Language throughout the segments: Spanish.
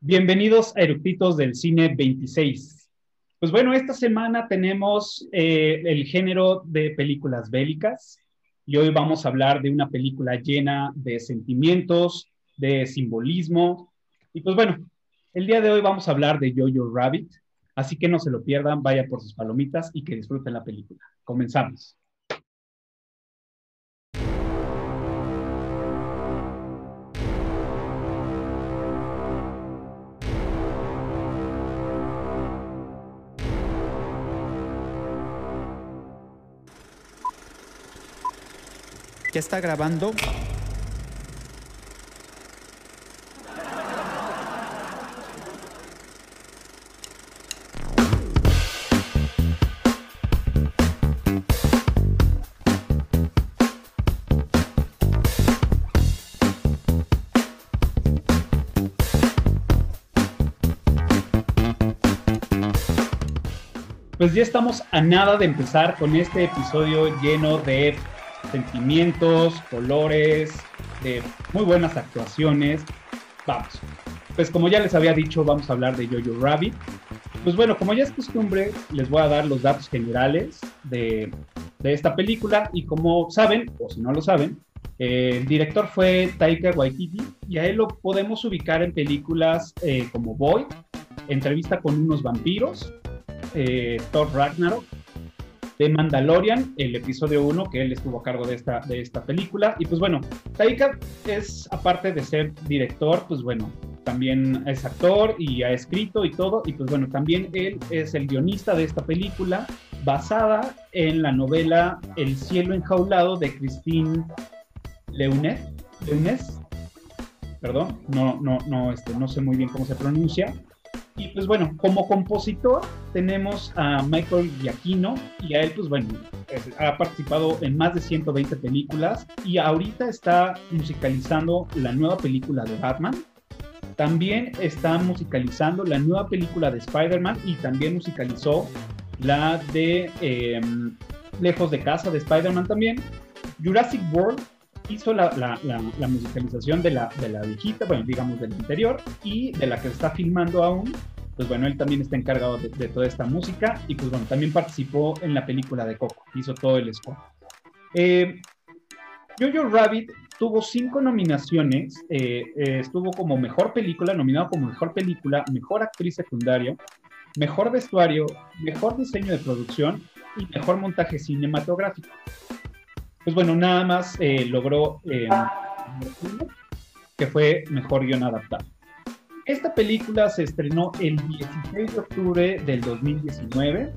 Bienvenidos a Eructitos del Cine 26. Pues bueno, esta semana tenemos eh, el género de películas bélicas y hoy vamos a hablar de una película llena de sentimientos, de simbolismo. Y pues bueno, el día de hoy vamos a hablar de Jojo Rabbit, así que no se lo pierdan, vaya por sus palomitas y que disfruten la película. Comenzamos. ¿Ya está grabando? Pues ya estamos a nada de empezar con este episodio lleno de sentimientos, colores, de muy buenas actuaciones. Vamos. Pues como ya les había dicho, vamos a hablar de Jojo Rabbit. Pues bueno, como ya es costumbre, les voy a dar los datos generales de, de esta película y como saben, o si no lo saben, eh, el director fue Taika Waititi y a él lo podemos ubicar en películas eh, como Boy, Entrevista con unos vampiros, eh, Thor Ragnarok, de Mandalorian, el episodio 1, que él estuvo a cargo de esta, de esta película. Y pues bueno, Taika es, aparte de ser director, pues bueno, también es actor y ha escrito y todo. Y pues bueno, también él es el guionista de esta película, basada en la novela El cielo enjaulado de Christine Leunet. Leunes. Perdón, no, no, no, este, no sé muy bien cómo se pronuncia. Y pues bueno, como compositor tenemos a Michael Giacchino y a él pues bueno, ha participado en más de 120 películas y ahorita está musicalizando la nueva película de Batman. También está musicalizando la nueva película de Spider-Man y también musicalizó la de eh, Lejos de Casa de Spider-Man también. Jurassic World hizo la, la, la, la, musicalización de la, de la viejita, bueno, digamos del interior, y de la que se está filmando aún, pues bueno, él también está encargado de, de, toda esta música, y pues bueno, también participó en la película de Coco, hizo todo el score. Eh, Jojo Rabbit tuvo cinco nominaciones, eh, eh, estuvo como mejor película, nominado como mejor película, mejor actriz secundario, mejor vestuario, mejor diseño de producción y mejor montaje cinematográfico pues bueno, nada más eh, logró eh, que fue mejor guion adaptado. Esta película se estrenó el 16 de octubre del 2019,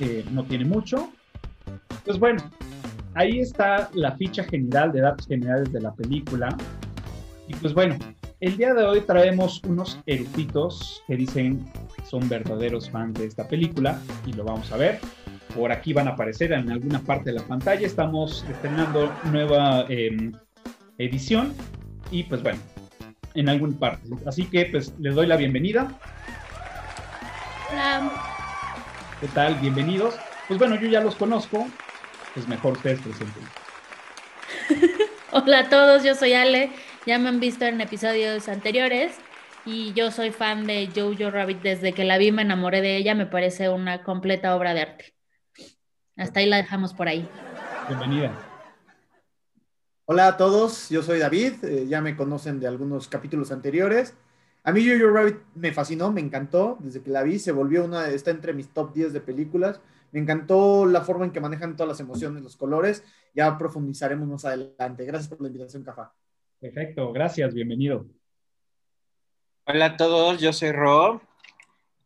eh, no tiene mucho. Pues bueno, ahí está la ficha general de datos generales de la película. Y pues bueno, el día de hoy traemos unos eruditos que dicen son verdaderos fans de esta película y lo vamos a ver por aquí van a aparecer en alguna parte de la pantalla. Estamos estrenando nueva eh, edición y pues bueno, en alguna parte. Así que pues les doy la bienvenida. Hola. ¿Qué tal? Bienvenidos. Pues bueno, yo ya los conozco, pues mejor ustedes presenten. Hola a todos, yo soy Ale, ya me han visto en episodios anteriores y yo soy fan de Jojo Rabbit desde que la vi, me enamoré de ella, me parece una completa obra de arte. Hasta ahí la dejamos por ahí. Bienvenida. Hola a todos, yo soy David, eh, ya me conocen de algunos capítulos anteriores. A mí Jojo Rabbit me fascinó, me encantó, desde que la vi se volvió una, está entre mis top 10 de películas. Me encantó la forma en que manejan todas las emociones, los colores. Ya profundizaremos más adelante. Gracias por la invitación, Cafa. Perfecto, gracias, bienvenido. Hola a todos, yo soy Rob.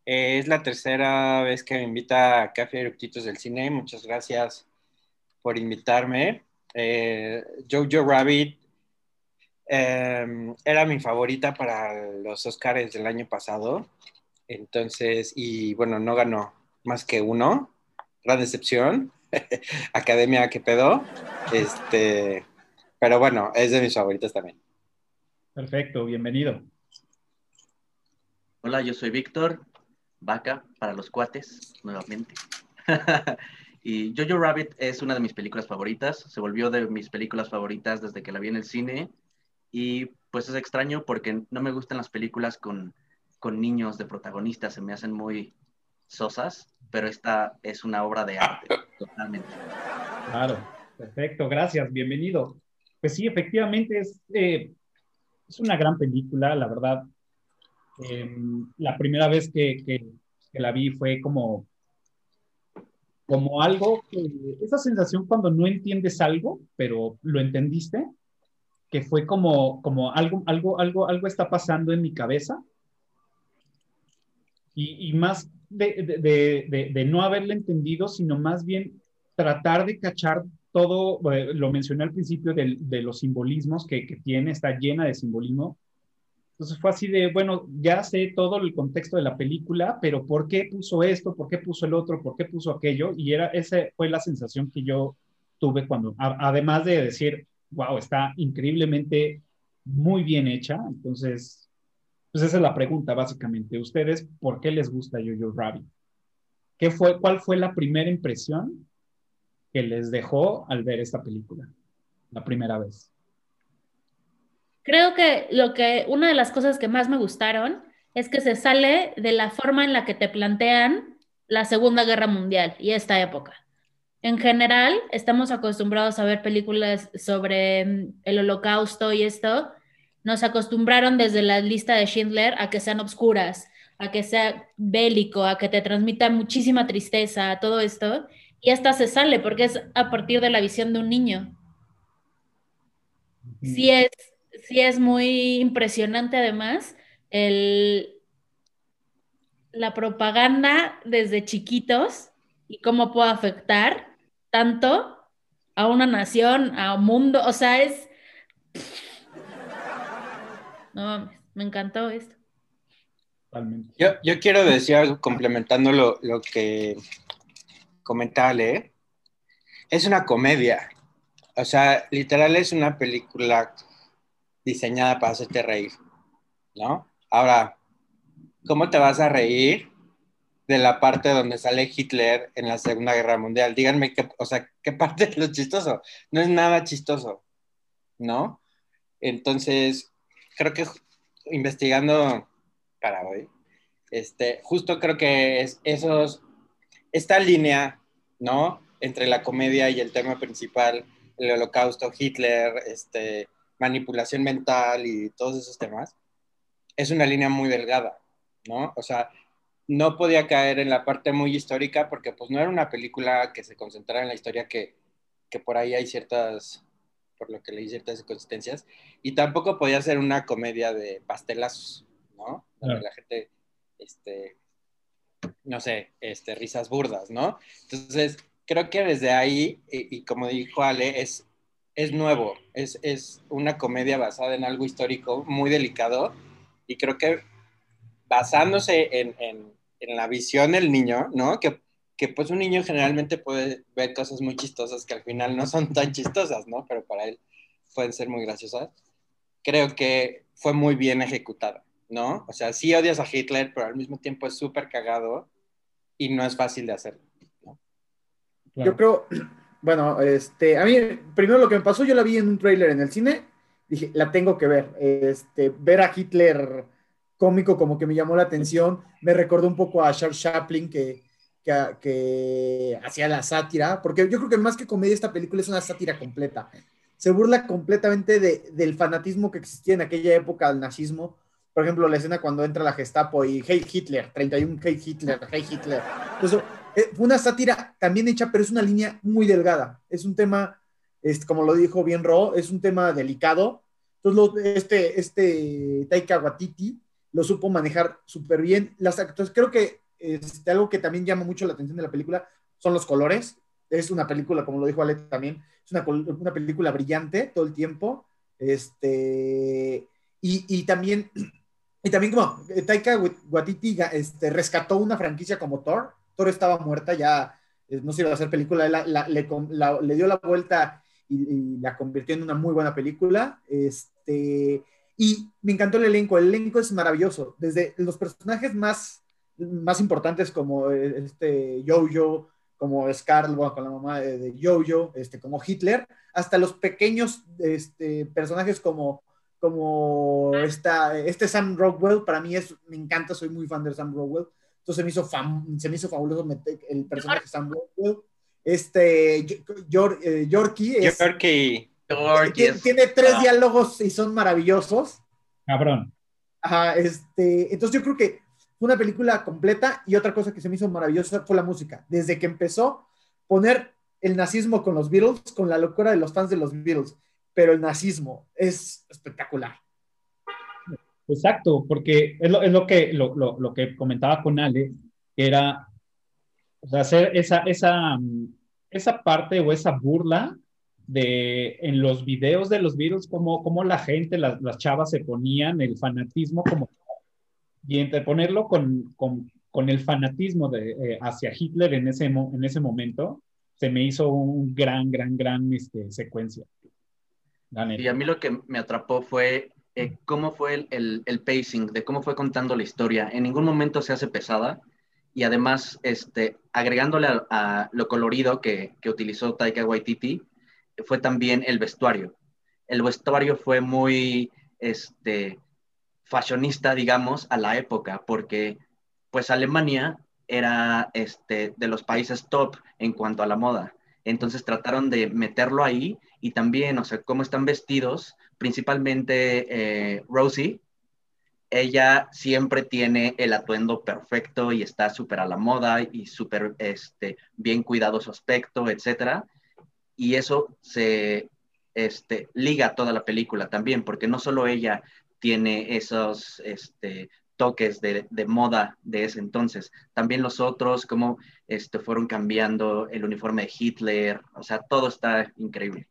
Eh, es la tercera vez que me invita a Café Eructitos del Cine. Muchas gracias por invitarme. Eh, Jojo Rabbit eh, era mi favorita para los Oscars del año pasado. Entonces, y bueno, no ganó más que uno. Gran decepción. Academia, ¿qué pedo? Este, pero bueno, es de mis favoritas también. Perfecto, bienvenido. Hola, yo soy Víctor, vaca para los cuates, nuevamente. y Jojo Rabbit es una de mis películas favoritas, se volvió de mis películas favoritas desde que la vi en el cine y pues es extraño porque no me gustan las películas con con niños de protagonistas se me hacen muy sosas, pero esta es una obra de arte, totalmente. Claro, perfecto, gracias, bienvenido. Pues sí, efectivamente es, eh, es una gran película, la verdad. Eh, la primera vez que, que, la vi fue como, como algo, que, esa sensación cuando no entiendes algo, pero lo entendiste, que fue como, como algo, algo, algo, algo está pasando en mi cabeza. Y, más de, no haberle entendido, sino más bien tratar de cachar todo, eh, lo mencioné al principio de, los simbolismos que, que, tiene, está llena de simbolismo. Entonces fue así de, bueno, ya sé todo el contexto de la película, pero ¿por qué puso esto? ¿Por qué puso el otro? ¿Por qué puso aquello? Y era, esa fue la sensación que yo tuve cuando, además de decir, wow, está increíblemente muy bien hecha. Entonces, pues esa es la pregunta, básicamente. ¿Ustedes por qué les gusta Jojo Rabbit? ¿Qué fue, ¿Cuál fue la primera impresión que les dejó al ver esta película? La primera vez. Creo que, lo que una de las cosas que más me gustaron es que se sale de la forma en la que te plantean la Segunda Guerra Mundial y esta época. En general, estamos acostumbrados a ver películas sobre mm, el holocausto y esto. Nos acostumbraron desde la lista de Schindler a que sean obscuras, a que sea bélico, a que te transmita muchísima tristeza, todo esto. Y esta se sale porque es a partir de la visión de un niño. Sí es, sí es muy impresionante además el, la propaganda desde chiquitos y cómo puede afectar tanto a una nación, a un mundo, o sea, es... No, me encantó esto. Yo, yo quiero decir algo complementando lo, lo que comentaba Ale. Es una comedia. O sea, literal es una película diseñada para hacerte reír, ¿no? Ahora, ¿cómo te vas a reír de la parte donde sale Hitler en la Segunda Guerra Mundial? Díganme, qué, o sea, ¿qué parte es lo chistoso? No es nada chistoso, ¿no? Entonces, creo que investigando para hoy, este, justo creo que es esos, esta línea, ¿no? Entre la comedia y el tema principal, el holocausto, Hitler, este, manipulación mental y todos esos temas, es una línea muy delgada, ¿no? O sea, no podía caer en la parte muy histórica porque pues no era una película que se concentrara en la historia que, que por ahí hay ciertas, por lo que leí ciertas inconsistencias, y tampoco podía ser una comedia de pastelazos, ¿no? Donde la gente, este, no sé, este, risas burdas, ¿no? Entonces, creo que desde ahí, y, y como dijo Ale, es es nuevo, es, es, una comedia basada en algo histórico muy delicado y creo que basándose en, en, la visión del niño, ¿no? Que, que, pues un niño generalmente puede ver cosas muy chistosas que al final no son tan chistosas, ¿no? Pero para él pueden ser muy graciosas. Creo que fue muy bien ejecutada, ¿no? O sea, sí odias a Hitler, pero al mismo tiempo es súper cagado y no es fácil de hacer. Yo creo bueno, este, a mí, primero lo que me pasó, yo la vi en un tráiler en el cine, dije, la tengo que ver. Este, ver a Hitler cómico como que me llamó la atención, me recordó un poco a Charles Chaplin que, que, hacía la sátira, porque yo creo que más que comedia esta película es una sátira completa. Se burla completamente de, del fanatismo que existía en aquella época al nazismo. Por ejemplo, la escena cuando entra la Gestapo y Hey Hitler, 31 Hey Hitler, Hey Hitler. Entonces, fue una sátira también hecha, pero es una línea muy delgada. Es un tema, es, como lo dijo bien Ro, es un tema delicado. Entonces, este, este Taika Waititi lo supo manejar súper bien. Las creo que este, algo que también llama mucho la atención de la película son los colores. Es una película, como lo dijo Ale también, es una, una película brillante todo el tiempo. Este, y, y también, y también como Taika Waititi este, rescató una franquicia como Thor, Thor estaba muerta, ya eh, no se iba a hacer película, la, la, le, la, le, dio la vuelta y, y, la convirtió en una muy buena película. Este, y me encantó el elenco, el elenco es maravilloso, desde los personajes más, más importantes como eh, este Jojo, como Scarlett, bueno, con la mamá de Jojo, este, como Hitler, hasta los pequeños este, personajes como como esta, este Sam Rockwell, para mí es, me encanta, soy muy fan de Sam Rockwell. Entonces se me hizo, fam- se me hizo fabuloso meter el personaje de Sam Rockwell. Este, Yor- eh, Yorkie es- Yorkie. Yorkie es- tiene tres ah, diálogos y son maravillosos. Cabrón. Ajá, este, entonces yo creo que fue una película completa y otra cosa que se me hizo maravillosa fue la música. Desde que empezó poner el nazismo con los Beatles, con la locura de los fans de los Beatles, pero el nazismo es espectacular. Exacto, porque es lo, es lo que, lo, lo- lo que comentaba con Ale, que era o sea, hacer esa, esa, mm, esa parte o esa burla de en los videos de los Beatles, cómo, cómo la gente, las, las chavas se ponían el fanatismo como y interponerlo con, con, con el fanatismo de, eh, hacia Hitler en ese, en ese momento, se me hizo un gran, gran, gran este, secuencia. Y a mí lo que me atrapó fue eh, cómo fue el, el- el pacing, de cómo fue contando la historia. En ningún momento se hace pesada y además este, agregándole a, a lo colorido que, que utilizó Taika Waititi, fue también el vestuario. El vestuario fue muy este, fashionista, digamos, a la época, porque pues Alemania era este, de los países top en cuanto a la moda. Entonces trataron de meterlo ahí y también, o sea, cómo están vestidos, principalmente eh, Rosie, ella siempre tiene el atuendo perfecto y está súper a la moda y súper este, bien cuidado su aspecto, etcétera. Y eso se este, liga toda la película también, porque no solo ella tiene esos este, toques de, de moda de ese entonces, también los otros, cómo este, fueron cambiando el uniforme de Hitler, o sea, todo está increíble.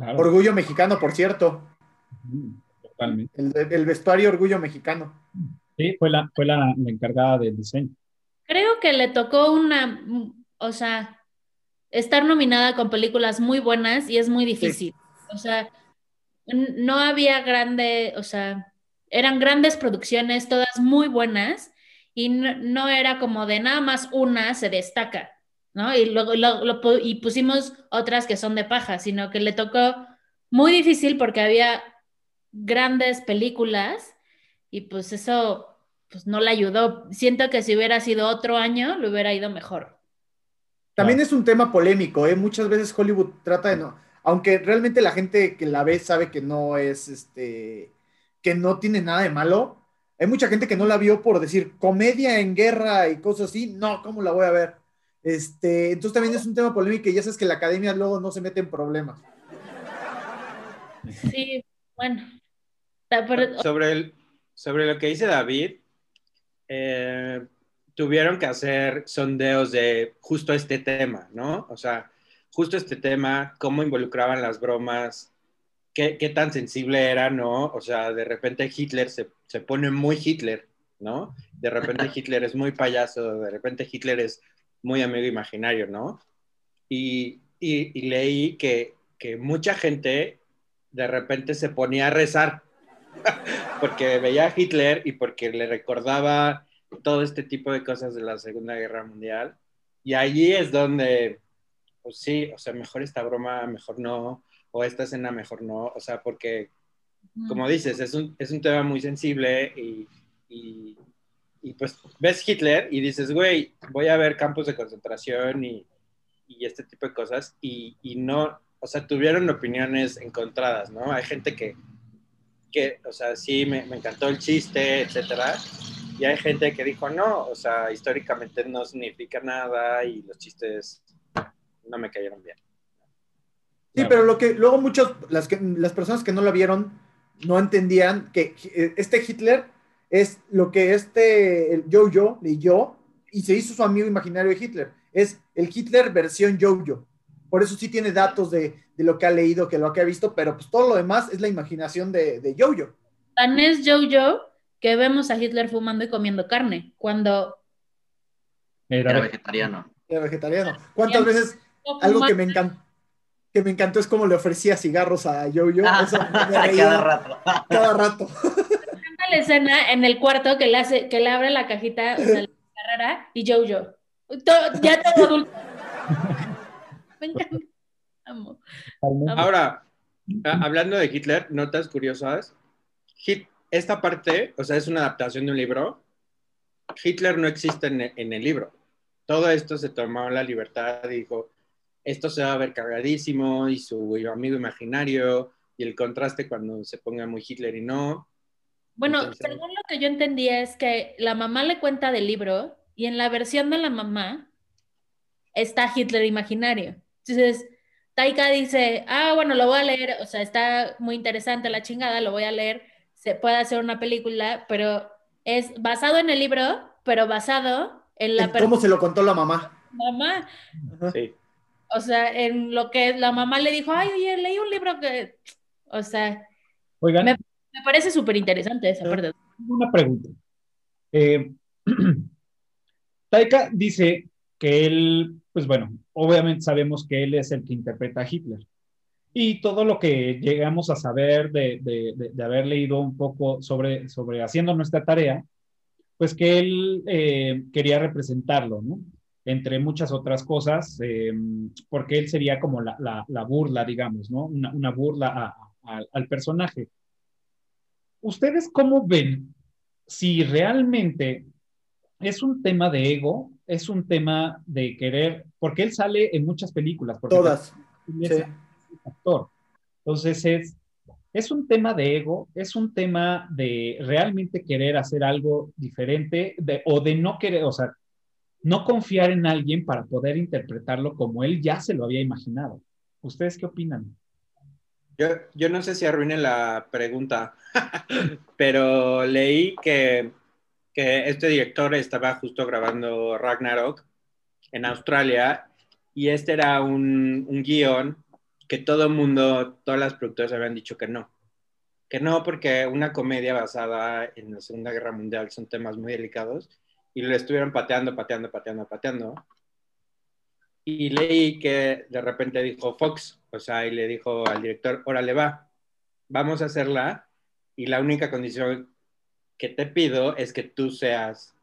Claro. Orgullo mexicano, por cierto. Totalmente. El, el vestuario orgullo mexicano. Sí, fue la, fue la, la encargada del diseño. Creo que le tocó una, o sea, estar nominada con películas muy buenas y es muy difícil. O sea, no había grande, o sea, eran grandes producciones, todas muy buenas, y no, no era como de nada más una se destaca, ¿no? Y luego lo- lo y pusimos otras que son de paja, sino que le tocó muy difícil porque había grandes películas y pues eso pues no le ayudó. Siento que si hubiera sido otro año, le hubiera ido mejor. También es un tema polémico, ¿eh? Muchas veces Hollywood trata de no, aunque realmente la gente que la ve sabe que no es, este, que no tiene nada de malo. Hay mucha gente que no la vio por decir comedia en guerra y cosas así. No, ¿cómo la voy a ver? Este, entonces también es un tema polémico y ya sabes que la academia luego no se mete en problemas. Sí, bueno. Sobre, el, sobre lo que dice David, eh, tuvieron que hacer sondeos de justo este tema, ¿no? O sea, justo este tema, cómo involucraban las bromas, qué, qué tan sensible era, ¿no? O sea, de repente Hitler se, se pone muy Hitler, ¿no? De repente Hitler es muy payaso, de repente Hitler es muy amigo imaginario, ¿no? Y, y- y leí que, que mucha gente de repente se ponía a rezar porque veía a Hitler y porque le recordaba todo este tipo de cosas de la Segunda Guerra Mundial. Y allí es donde, pues sí, o sea, mejor esta broma, mejor no, o esta escena, mejor no, o sea, porque, como dices, es un, es un tema muy sensible y, y, y, pues ves Hitler y dices, güey, voy a ver campos de concentración y, y este tipo de cosas, y, y no, o sea, tuvieron opiniones encontradas, ¿no? Hay gente que, que o sea, sí, me, me encantó el chiste, etcétera, y hay gente que dijo, no, o sea, históricamente no significa nada y los chistes no me cayeron bien. Sí, pero lo que luego muchos, las, que, las personas que no la vieron no entendían que eh, este Hitler es lo que este el Jojo leyó y se hizo su amigo imaginario de Hitler. Es el Hitler versión Jojo. Por eso sí tiene datos de, de lo que ha leído, que lo que ha visto, pero pues todo lo demás es la imaginación de, de Jojo. Tan es Jojo que vemos a Hitler fumando y comiendo carne, cuando Era vegetariano. Era vegetariano. ¿Cuántas veces algo que me encantó? Que me encantó es como le ofrecía cigarros a Jojo. Reía Cada rato. cada rato. La escena en el cuarto que le hace, que le abre la cajita, o sea, la carrera, y Jojo. To- ya todo adulto. Me encanta. Amo. totalmente. Ahora, Ah, hablando de Hitler, notas curiosas. Hit- esta parte, o sea, es una adaptación de un libro. Hitler no existe en, e- en el libro. Todo esto se tomó la libertad y dijo, esto se va a ver cargadísimo y su amigo imaginario y el contraste cuando se ponga muy Hitler y no. Bueno, según lo que yo entendí es que la mamá le cuenta del libro y en la versión de la mamá está Hitler imaginario. Entonces, Taika dice, ah, bueno, lo voy a leer, o sea, está muy interesante la chingada, lo voy a leer, se puede hacer una película, pero es basado en el libro, pero basado en la ¿Cómo se lo contó la mamá? mamá. Sí. O sea, en lo que la mamá le dijo, ay, oye, leí un libro que, o sea, Oigan, Me- me parece súper interesante esa parte. una pregunta. Eh, Taika dice que él, pues bueno, obviamente sabemos que él es el que interpreta a Hitler. Y todo lo que llegamos a saber de, de- de- de haber leído un poco sobre, sobre haciendo nuestra tarea, pues que él eh, quería representarlo, ¿no? Entre muchas otras cosas, eh, porque él sería como la, la- la burla, digamos, ¿no? Una, una burla a- a- al personaje. ¿Ustedes cómo ven si realmente es un tema de ego, es un tema de querer, porque él sale en muchas películas, Todas. también Sí. es actor. Entonces es, es un tema de ego, es un tema de realmente querer hacer algo diferente de- o de no querer, o sea, no confiar en alguien para poder interpretarlo como él ya se lo había imaginado. ¿Ustedes qué opinan? Yo, no sé si arruine la pregunta, pero leí que, que este director estaba justo grabando Ragnarok en Australia y este era un, un guion que todo el mundo, todas las productoras habían dicho que no. Que no, porque una comedia basada en la Segunda Guerra Mundial son temas muy delicados y lo estuvieron pateando, pateando, pateando, pateando. Y leí que de repente dijo Fox, o sea, y le dijo al director, órale va, vamos a hacerla y la única condición que te pido es que tú seas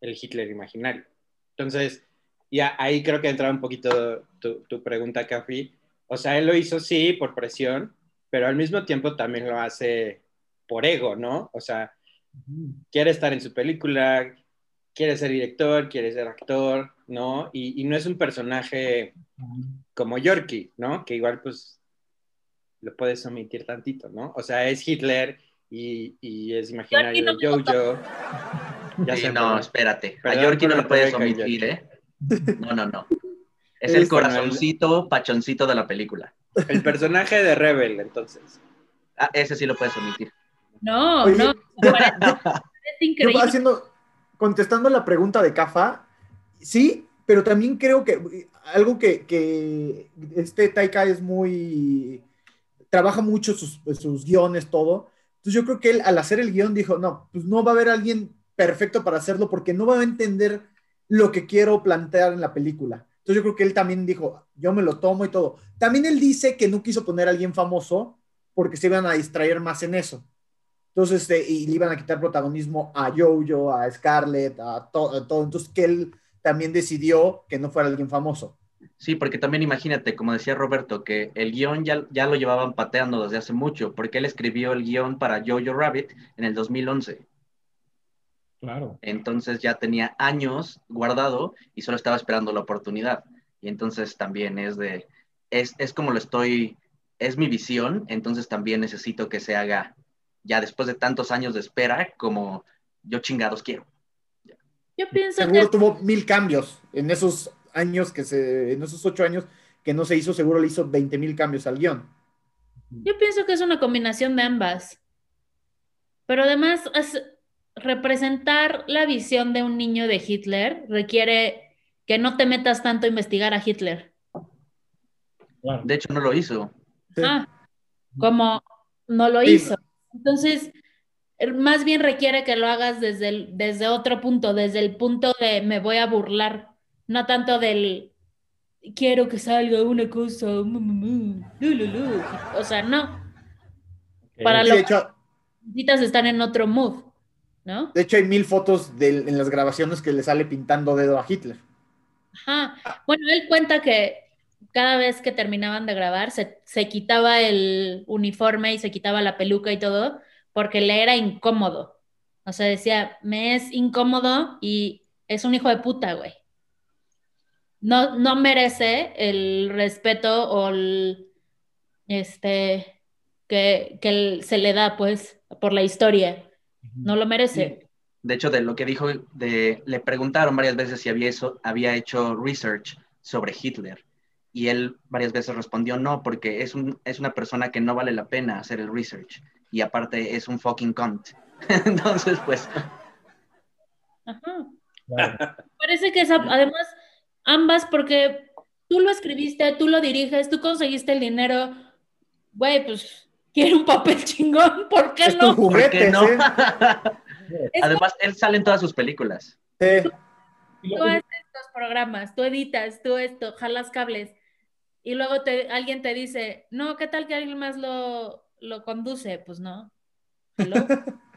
el Hitler imaginario. Entonces, ya ahí creo que entra un poquito tu, tu pregunta, Cafi. O sea, él lo hizo sí por presión, pero al mismo tiempo también lo hace por ego, ¿no? O sea, quiere estar en su película, quiere ser director, quiere ser actor, ¿no? Y, y no es un personaje como Yorkie, ¿no? Que igual pues lo puedes omitir tantito, ¿no? O sea, es Hitler y, y es imaginario no Jojo. Ya Sí, sé, no, perdón. espérate. A Yorkie no lo puedes omitir. ¿eh? No, no, no. Es Es el corazoncito, pachoncito de la película. El personaje de Rebel, entonces. Ah, ese sí lo puedes omitir. No, Oye, no, me parece Yo increíble. haciendo, contestando la pregunta de Cafa, sí, pero también creo que algo que, que este Taika es muy, trabaja mucho sus, sus guiones, todo. Entonces yo creo que él al hacer el guion dijo, no, pues no va a haber alguien perfecto para hacerlo porque no va a entender lo que quiero plantear en la película. Entonces yo creo que él también dijo, yo me lo tomo y todo. También él dice que no quiso poner a alguien famoso porque se iban a distraer más en eso. Entonces, este, y le iban a quitar protagonismo a Jojo, a Scarlett, a, to- a todo. Entonces, que él también decidió que no fuera alguien famoso. Sí, porque también imagínate, como decía Roberto, que el guion ya, ya lo llevaban pateando desde hace mucho, porque él escribió el guion para Jojo Rabbit en el 2011. Claro. Entonces ya tenía años guardado y solo estaba esperando la oportunidad. Y entonces también es de, es, es como lo estoy, es mi visión, entonces también necesito que se haga ya después de tantos años de espera como yo chingados quiero. Yo pienso Seguro que tuvo mil cambios en esos años que se, en esos ocho años que no se hizo, seguro le hizo 20 mil cambios al guion. Yo pienso que es una combinación de ambas. Pero además, es- representar la visión de un niño de Hitler requiere que no te metas tanto a investigar a Hitler. claro. De hecho, no lo hizo. Sí. Ah, como no lo Sí. hizo. Entonces, er, más bien requiere que lo hagas desde, el- desde otro punto, desde el punto de me voy a burlar, no tanto del quiero que salga una cosa, mu, mu, mu, lu, lu, lu". O sea, no. Para Sí, lo de, hecho, necesitas estar en otro mood, ¿no? de hecho, hay mil fotos de- en las grabaciones que le sale pintando dedo a Hitler. Ajá. Bueno, él cuenta que cada vez que terminaban de grabar, se, se quitaba el uniforme y se quitaba la peluca y todo, porque le era incómodo. O sea, decía, me es incómodo y es un hijo de puta, güey. No, no merece el respeto o el, este, que, que el- se le da, pues, por la historia. No lo merece. De hecho, de lo que dijo, de, le preguntaron varias veces si había, eso, había hecho research sobre Hitler. Y él varias veces respondió no, porque es, un, es una persona que no vale la pena hacer el research. Y aparte es un fucking cunt. Entonces, pues, Ajá. Claro. Parece que es, a- además, ambas, porque tú lo escribiste, tú lo diriges, tú conseguiste el dinero. Güey, pues, quiere un papel chingón, ¿por qué Es tu no? ¿por qué juguete, no? ¿eh? Además, él sale en todas sus películas. Sí. Tú haces los programas, tú editas, tú esto, jalas cables y luego te, alguien te dice, no, ¿qué tal que alguien más lo, lo conduce? Pues no. Hello.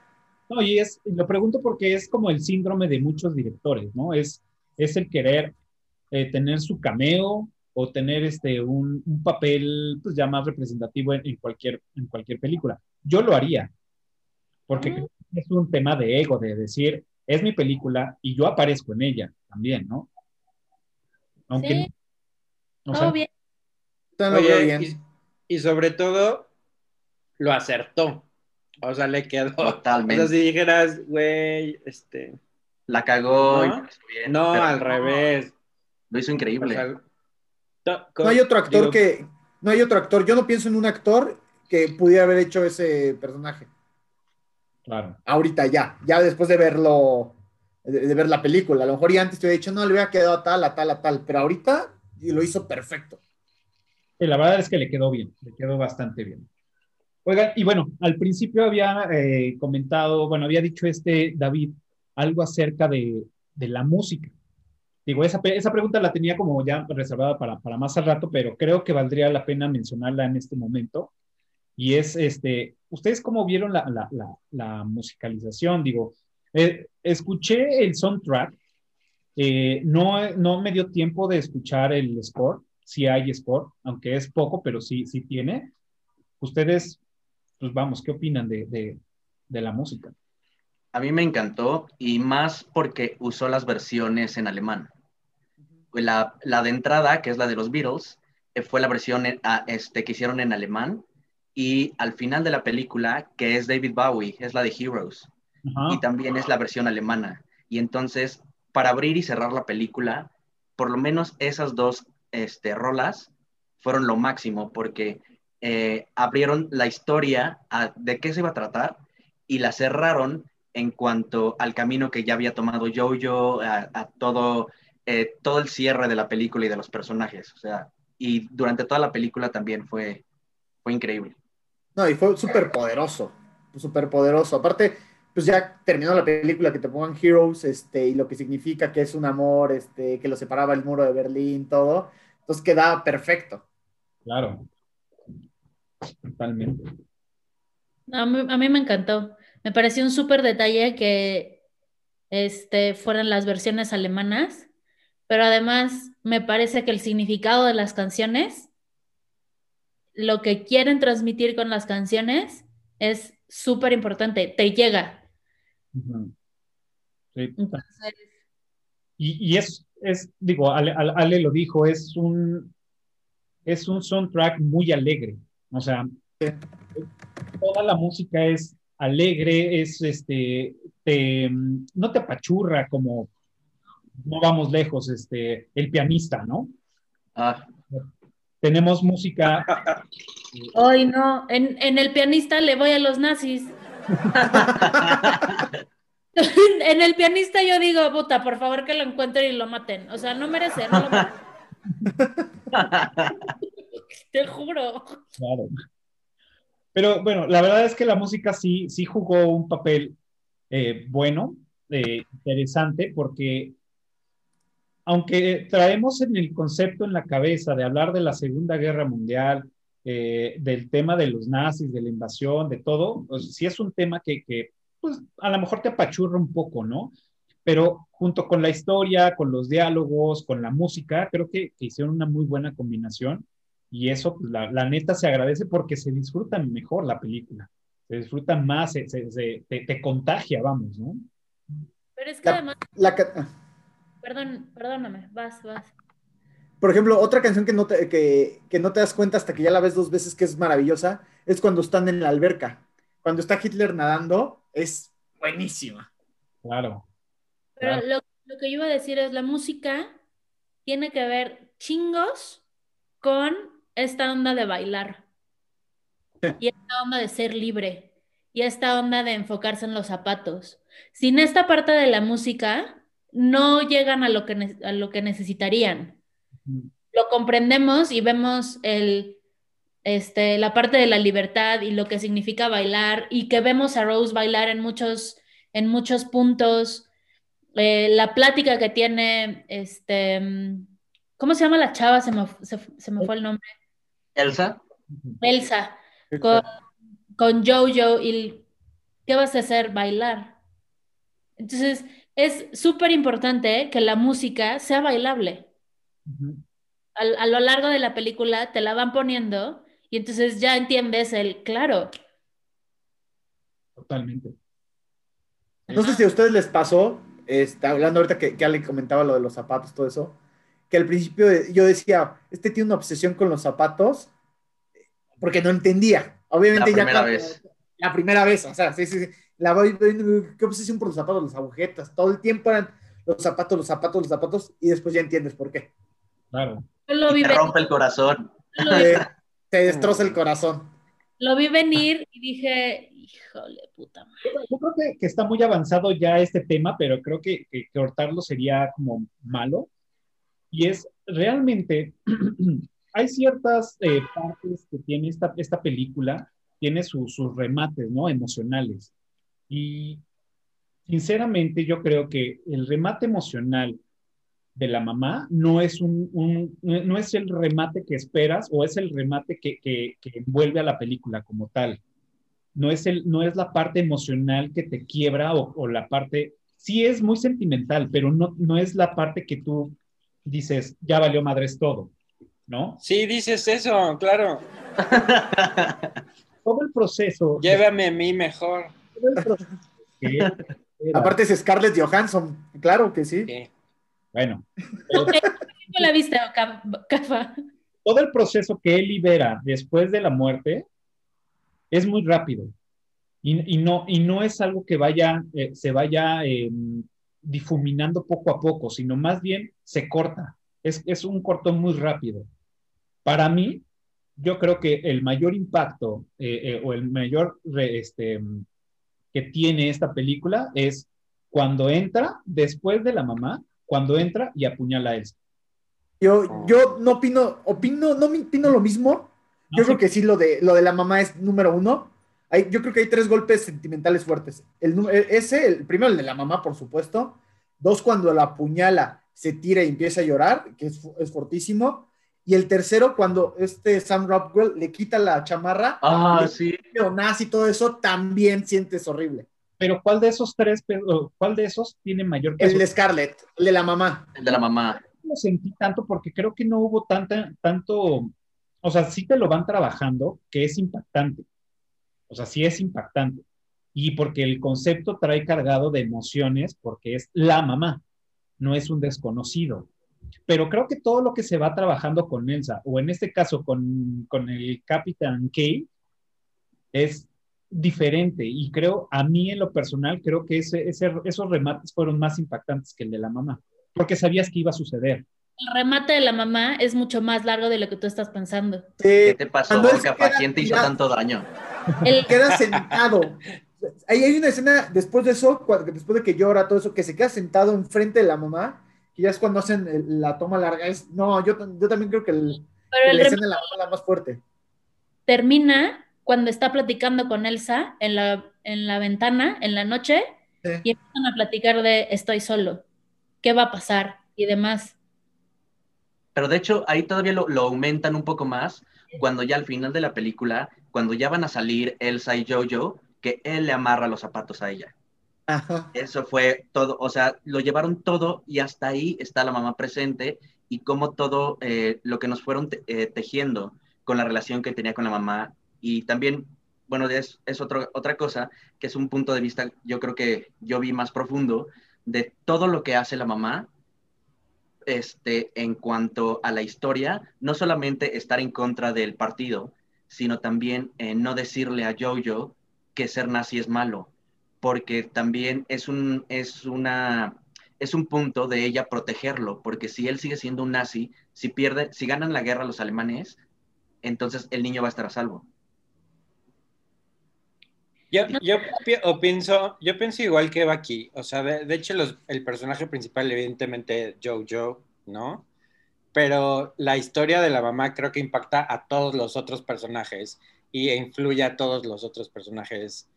No, y es, lo pregunto porque es como el síndrome de muchos directores, ¿no? Es, es el querer eh, tener su cameo o tener este, un, un papel pues, ya más representativo en, en cualquier, en cualquier película. Yo lo haría, porque Mm. creo que es un tema de ego, de decir, es mi película y yo aparezco en ella también, ¿no? Aunque, Sí. o Todo sea, bien. Oye, y, y sobre todo, lo acertó. O sea, le quedó. Totalmente. O sea, si dijeras, güey, este. La cagó. y No, lo hizo bien, No, al revés. Lo hizo O increíble. sea, No hay otro actor digo, que. No hay otro actor. Yo no pienso en un actor que pudiera haber hecho ese personaje. claro. Ahorita ya. Ya después de verlo. De, de ver la película. A lo mejor ya antes te hubiera dicho, no, le hubiera quedado a tal, a tal, a tal. Pero ahorita y lo hizo perfecto. La verdad es que le quedó bien, le quedó bastante bien. Oigan, y bueno, al principio había eh, comentado, bueno, había dicho este David algo acerca de, de la música. Digo, esa, esa pregunta la tenía como ya reservada para, para más al rato, pero creo que valdría la pena mencionarla en este momento. Y es, este, ¿ustedes cómo vieron la, la musicalización? Digo, eh, escuché el soundtrack, eh, no, no me dio tiempo de escuchar el score, sí hay score, aunque es poco, pero sí, sí tiene. Ustedes, pues vamos, ¿qué opinan de, de, de la música? A mí me encantó y más porque usó las versiones en alemán. La, la de entrada, que es la de los Beatles, eh, fue la versión eh, ah, este, que hicieron en alemán y al final de la película, que es David Bowie, es la de Heroes y también es la versión alemana. Y entonces, para abrir y cerrar la película, por lo menos esas dos este, rolas fueron lo máximo porque eh, abrieron la historia de qué se iba a tratar y la cerraron en cuanto al camino que ya había tomado Jojo, a, a todo, eh, todo el cierre de la película y de los personajes. O sea, y durante toda la película también fue, fue increíble. No, y fue súper poderoso. Súper poderoso. Aparte, pues ya terminó la película, que te pongan Heroes, este, y lo que significa que es un amor, este, que lo separaba el muro de Berlín, todo. Entonces quedaba perfecto. Claro. Totalmente. A mí, a mí me encantó. Me pareció un súper detalle que este, fueran las versiones alemanas, pero además me parece que el significado de las canciones, lo que quieren transmitir con las canciones, es súper importante, te llega. Sí. Entonces, Y, y es, es, digo, Ale, Ale- Ale lo dijo, es un, es un soundtrack muy alegre. O sea, toda la música es alegre, es este, te, no te apachurra como, no vamos lejos, este, el pianista, ¿no? Ah, Tenemos música, Hoy no, en, en el pianista le voy a los nazis. en el pianista yo digo, puta, por favor que lo encuentren y lo maten. O sea, no merece, no lo. Te juro. Claro. Pero bueno, la verdad es que la música sí, sí jugó un papel eh, bueno, eh, interesante, porque aunque traemos en el concepto en la cabeza de hablar de la Segunda Guerra Mundial, eh, del tema de los nazis, de la invasión, de todo, pues sí es un tema que, que, pues a lo mejor te apachurra un poco, ¿no? pero junto con la historia, con los diálogos, con la música, creo que, que hicieron una muy buena combinación y eso, pues, la, la, neta, se agradece porque se disfruta mejor la película, se disfruta más, se, se, se te, te, contagia, vamos, ¿no? Pero es que La- además, La ca- perdón, perdóname, vas, vas. por ejemplo, otra canción que no, te, que, que no te das cuenta hasta que ya la ves dos veces que es maravillosa es cuando están en la alberca. Cuando está Hitler nadando, es buenísima. Claro. Pero Claro. lo, lo que yo iba a decir es la música tiene que ver chingos con esta onda de bailar y esta onda de ser libre y esta onda de enfocarse en los zapatos. Sin esta parte de la música, no llegan a lo que, ne- a lo que necesitarían. Lo comprendemos y vemos el, este, la parte de la libertad y lo que significa bailar y que vemos a Rose bailar en muchos, en muchos puntos. Eh, la plática que tiene, este, mm, ¿cómo se llama la chava? Se me, se, se me fue el nombre. Elsa, Elsa, con, con Jojo y ¿qué vas a hacer? Bailar. Entonces, es súper importante que la música sea bailable. Al- a lo largo de la película te la van poniendo y entonces ya entiendes el, claro, Totalmente. No sé si a ustedes les pasó, está hablando ahorita que, que Ale comentaba lo de los zapatos, todo eso, que al principio yo decía, este tiene una obsesión con los zapatos, porque no entendía. Obviamente La primera vez. La primera vez, o sea, sí, sí, sí. La voy viendo, qué obsesión por los zapatos, las agujetas. Todo el tiempo eran los zapatos, los zapatos, los zapatos, y después ya entiendes por qué. Claro. y te rompe el corazón. lo Te, destroza el corazón. lo vi venir y dije, híjole, puta madre. Yo creo que, que está muy avanzado ya este tema, pero creo que, que, que cortarlo sería como malo. Y es realmente, hay ciertas eh, partes que tiene esta, esta película, tiene su- sus remates, ¿no? Emocionales. Y sinceramente yo creo que el remate emocional de la mamá no es, un, un- no es el remate que esperas o es el remate que, que, que envuelve a la película como tal no es, el, no es la parte emocional que te quiebra o, o la parte, sí es muy sentimental, pero no, no es la parte que tú dices, ya valió madres todo, ¿no? Sí, dices eso, claro. Todo el proceso. Llévame a mí mejor. todo el proceso Aparte es Scarlett Johansson, claro que sí. Sí. Bueno, ¿cómo la viste, Ca- Cafa? todo el proceso que él libera después de la muerte es muy rápido y, y no, y no es algo que vaya, eh, se vaya eh, difuminando poco a poco, sino más bien se corta. Es, es un cortón muy rápido. Para mí, yo creo que el mayor impacto eh, eh, o el mayor este, que tiene esta película es cuando entra, después de la mamá, cuando entra y apuñala a Elsa. Yo, yo no opino, opino, no me opino lo mismo. Yo No, creo sí. que sí, lo de, lo de la mamá es número uno. Hay, yo creo que hay tres golpes sentimentales fuertes. El, e- ese, el primero, el de la mamá, por supuesto. Dos, cuando la apuñala, se tira y empieza a llorar, que es, es fortísimo. Y el tercero, cuando este Sam Rockwell le quita la chamarra, Ah, sí. nazi y todo eso, también sientes horrible. Pero ¿cuál de esos tres, cuál de esos tiene mayor peso? El de Scarlett, el de la mamá. El de la mamá. No lo sentí tanto porque creo que no hubo tanta, tanto, o sea, sí te lo van trabajando, que es impactante. O sea, sí es impactante. Y porque el concepto trae cargado de emociones, porque es la mamá, no es un desconocido. Pero creo que todo lo que se va trabajando con Elsa, o en este caso con, con el Capitán K, es diferente. Y creo, a mí en lo personal, creo que ese, ese- esos remates fueron más impactantes que el de la mamá, porque sabías que iba a suceder. El remate de la mamá es mucho más largo de lo que tú estás pensando. ¿Qué Eh, te pasó, cuando Cafa? queda ¿Quién te hizo tanto daño? El, queda sentado. Ahí hay una escena después de eso, cua- después de que llora todo eso, que se queda sentado enfrente de la mamá, que ya es cuando hacen el- la toma larga. Es, no, yo, yo también creo que el- pero el la escena de la mamá es la más fuerte. termina cuando está platicando con Elsa en la, en la ventana en la noche Sí. y empiezan a platicar de estoy solo, qué va a pasar y demás. Pero de hecho, ahí todavía lo, lo aumentan un poco más cuando ya al final de la película, cuando ya van a salir Elsa y Jojo, que él le amarra los zapatos a ella. Ajá. Eso fue todo, o sea, lo llevaron todo y hasta ahí está la mamá presente y cómo todo eh, lo que nos fueron te- eh, tejiendo con la relación que tenía con la mamá. Y también, bueno, es, es otra cosa que es un punto de vista, yo creo que yo vi más profundo de todo lo que hace la mamá este, en cuanto a la historia, no solamente estar en contra del partido, sino también eh, no decirle a Jojo que ser nazi es malo, porque también es un, es una, es un punto de ella protegerlo, porque si él sigue siendo un nazi, si pierde, si ganan la guerra los alemanes, entonces el niño va a estar a salvo. Yo, yo, pi- o pienso, yo pienso igual que Baki. O sea, de, de hecho, los, el personaje principal, evidentemente, Jojo, ¿no? Pero la historia de la mamá creo que impacta a todos los otros personajes y influye a todos los otros personajes,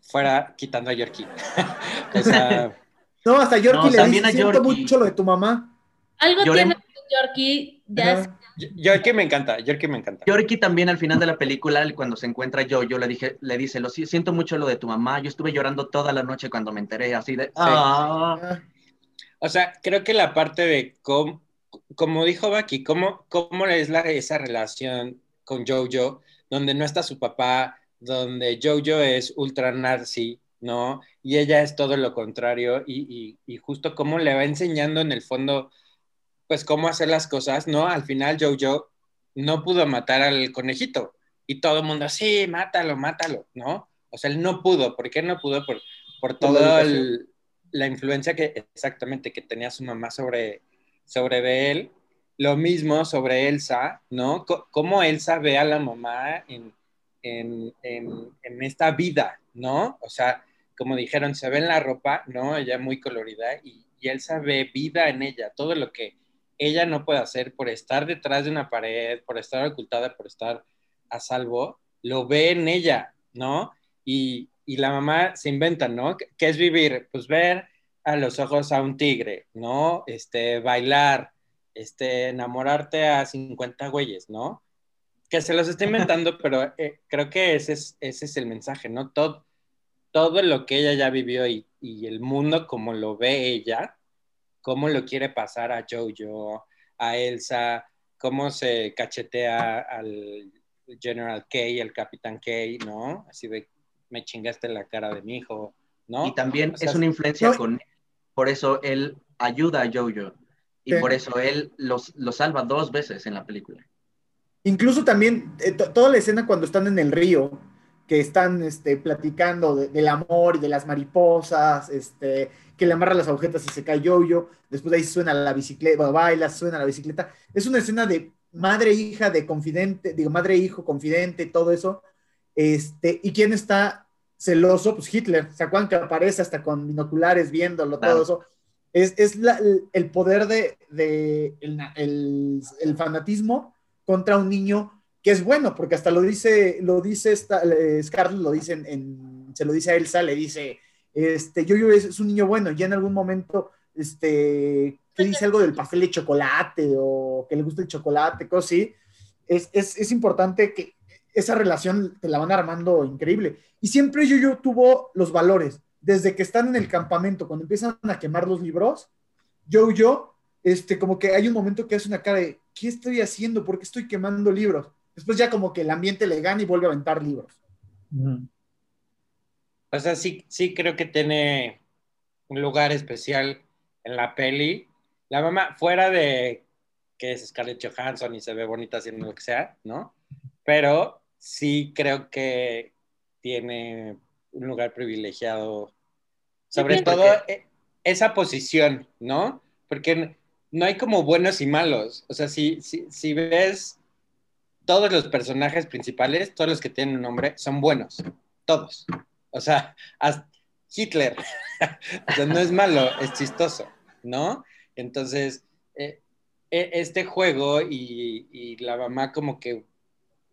fuera quitando a Yorkie. o sea, No, hasta Yorkie No, le dice, a siento Yorkie. mucho lo de tu mamá. Algo Llorem- tiene Yorkie, ya es- Ajá. Yorkie me encanta, Yorkie me encanta. Yorkie también al final de la película, cuando se encuentra Jojo, le, dije, le dice, lo si- siento mucho lo de tu mamá, yo estuve llorando toda la noche cuando me enteré, así de... "Ah". Ah, O sea, creo que la parte de cómo, como dijo Baki, cómo, cómo es la, esa relación con Jojo, donde no está su papá, donde Jojo es ultra nazi, ¿no? Y ella es todo lo contrario, y, y, y justo cómo le va enseñando en el fondo, pues cómo hacer las cosas, ¿no? Al final Jojo no pudo matar al conejito, y todo el mundo, sí, mátalo, mátalo, ¿no? O sea, él no pudo, ¿por qué no pudo? Por, por Por la influencia que exactamente que tenía su mamá sobre, sobre él. Lo mismo sobre Elsa, ¿no? C cómo Elsa ve a la mamá en, en, en, en, esta vida, ¿no? O sea, como dijeron, se ve en la ropa, ¿no? Ella muy colorida y, y Elsa ve vida en ella, todo lo que ella no puede hacer por estar detrás de una pared, por estar ocultada, por estar a salvo, lo ve en ella, ¿no? Y, y la mamá se inventa, ¿no? ¿Qué es vivir? Pues ver a los ojos a un tigre, ¿no? Este, bailar, este, enamorarte a 50 güeyes, ¿no? Que se los está inventando, pero eh, creo que ese es, ese es el mensaje, ¿no? Todo, todo lo que ella ya vivió y, y el mundo como lo ve ella, cómo lo quiere pasar a Jojo, a Elsa, cómo se cachetea al General K, al Capitán K, ¿no? Así de, me chingaste la cara de mi hijo, ¿no? Y también O sea, es una influencia no- con él. Por eso él ayuda a Jojo. Y Sí. por eso él los, lo salva dos veces en la película. Incluso también eh, to- toda la escena cuando están en el río, que están este, platicando de- del amor y de las mariposas, este, que le amarra las agujetas y se cae yo después de ahí suena la bicicleta, bueno, baila, suena la bicicleta. Es una escena de madre, hija, de confidente, digo, madre, hijo, confidente, todo eso. Este, ¿Y quién está celoso? Pues Hitler, ¿se acuerdan que aparece hasta con binoculares viéndolo, Claro. todo eso? Es, es la- el, el poder de, de el, el- el fanatismo contra un niño que es bueno, porque hasta lo dice, lo dice esta, eh, Scarlett, lo dice en, se lo dice a Elsa, le dice, este, Yo-Yo es, es un niño bueno, ya en algún momento, este, que dice algo del pastel de chocolate o que le gusta el chocolate, cosas así, es, es, es importante que esa relación te la van armando increíble. Y siempre Yo-Yo tuvo los valores, desde que están en el campamento, cuando empiezan a quemar los libros, Yo-Yo, este, como que hay un momento que hace una cara de, ¿qué estoy haciendo? ¿Por qué estoy quemando libros? Después ya como que el ambiente le gana y vuelve a aventar libros. O sea, sí, sí creo que tiene un lugar especial en la peli. La mamá, fuera de que es Scarlett Johansson y se ve bonita haciendo lo que sea, ¿no? Pero sí creo que tiene un lugar privilegiado. Sobre Sí, todo eh, esa posición, ¿no? Porque no hay como buenos y malos. O sea, si, si, si ves todos los personajes principales, todos los que tienen un nombre, son buenos. Todos. O sea, hasta Hitler. o sea, no es malo, es chistoso, ¿no? Entonces, eh, eh, este juego y, y, la mamá como que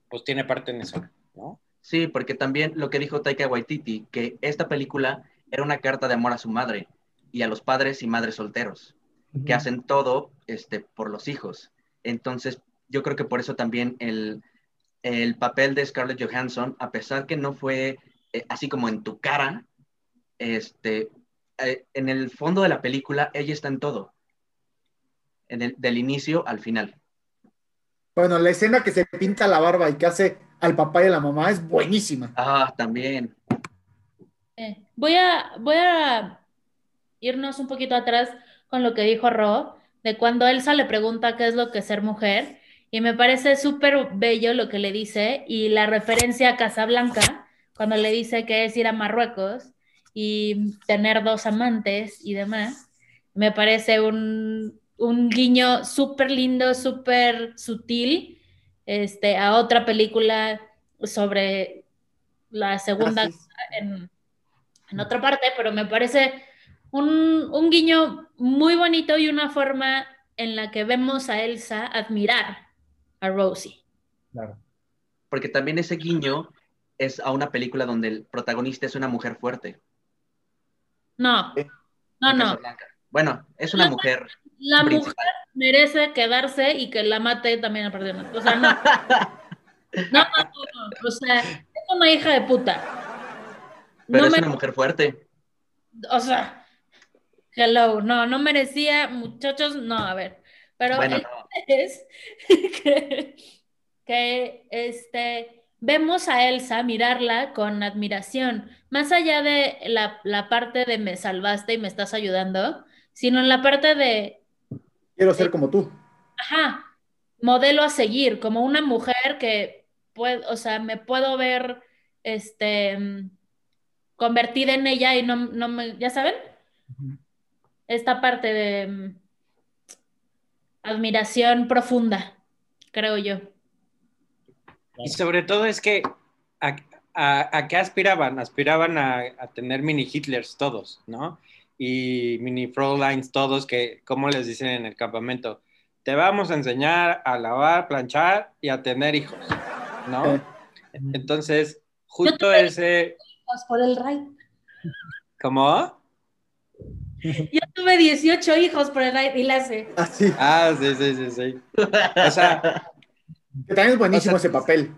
pues tiene parte en eso, ¿no? Sí, porque también lo que dijo Taika Waititi, que esta película era una carta de amor a su madre y a los padres y madres solteros, que hacen todo este, por los hijos. Entonces, yo creo que por eso también el, el papel de Scarlett Johansson, a pesar que no fue eh, así como en tu cara, este, eh, en el fondo de la película, ella está en todo. En el, del inicio al final. Bueno, la escena que se pinta la barba y que hace al papá y a la mamá es buenísima. Ah, también. Eh, voy, a, voy a irnos un poquito atrás con lo que dijo Ro, de cuando Elsa le pregunta qué es lo que es ser mujer, y me parece súper bello lo que le dice, y la referencia a Casablanca, cuando le dice que es ir a Marruecos y tener dos amantes y demás, me parece un, un guiño súper lindo, súper sutil, este, a otra película sobre la segunda Gracias. en, en otra parte, pero me parece un, un guiño muy bonito y una forma en la que vemos a Elsa admirar a Rosie. Claro. Porque también ese guiño es a una película donde el protagonista es una mujer fuerte. No, no, no. Bueno, es una mujer. La principal. mujer merece quedarse y que la mate también a partir de O sea, no. No, no, no, no. O sea, es una hija de puta. Pero No es me- una mujer fuerte. o sea, hello, no, no merecía, muchachos, no, a ver. Pero Bueno, el no. Es que, que, este, vemos a Elsa mirarla con admiración, más allá de la, la parte de me salvaste y me estás ayudando, sino en la parte de, Quiero ser como tú. ajá, modelo a seguir, como una mujer que puede, o sea, me puedo ver, este, convertida en ella y no, no me, ¿ya saben? Esta parte de admiración profunda, creo yo. Y sobre todo es que a, a- a qué aspiraban? Aspiraban a, a tener mini Hitlers todos, ¿no? Y mini Fräuleins todos que, como les dicen en el campamento, te vamos a enseñar a lavar, planchar y a tener hijos, ¿no? Eh, Entonces, justo ese, por el. ¿cómo? Yo tuve 18 hijos por el ride y la hace. así. Ah, sí, sí, sí, sí. O sea, Que también es buenísimo O sea, ese papel.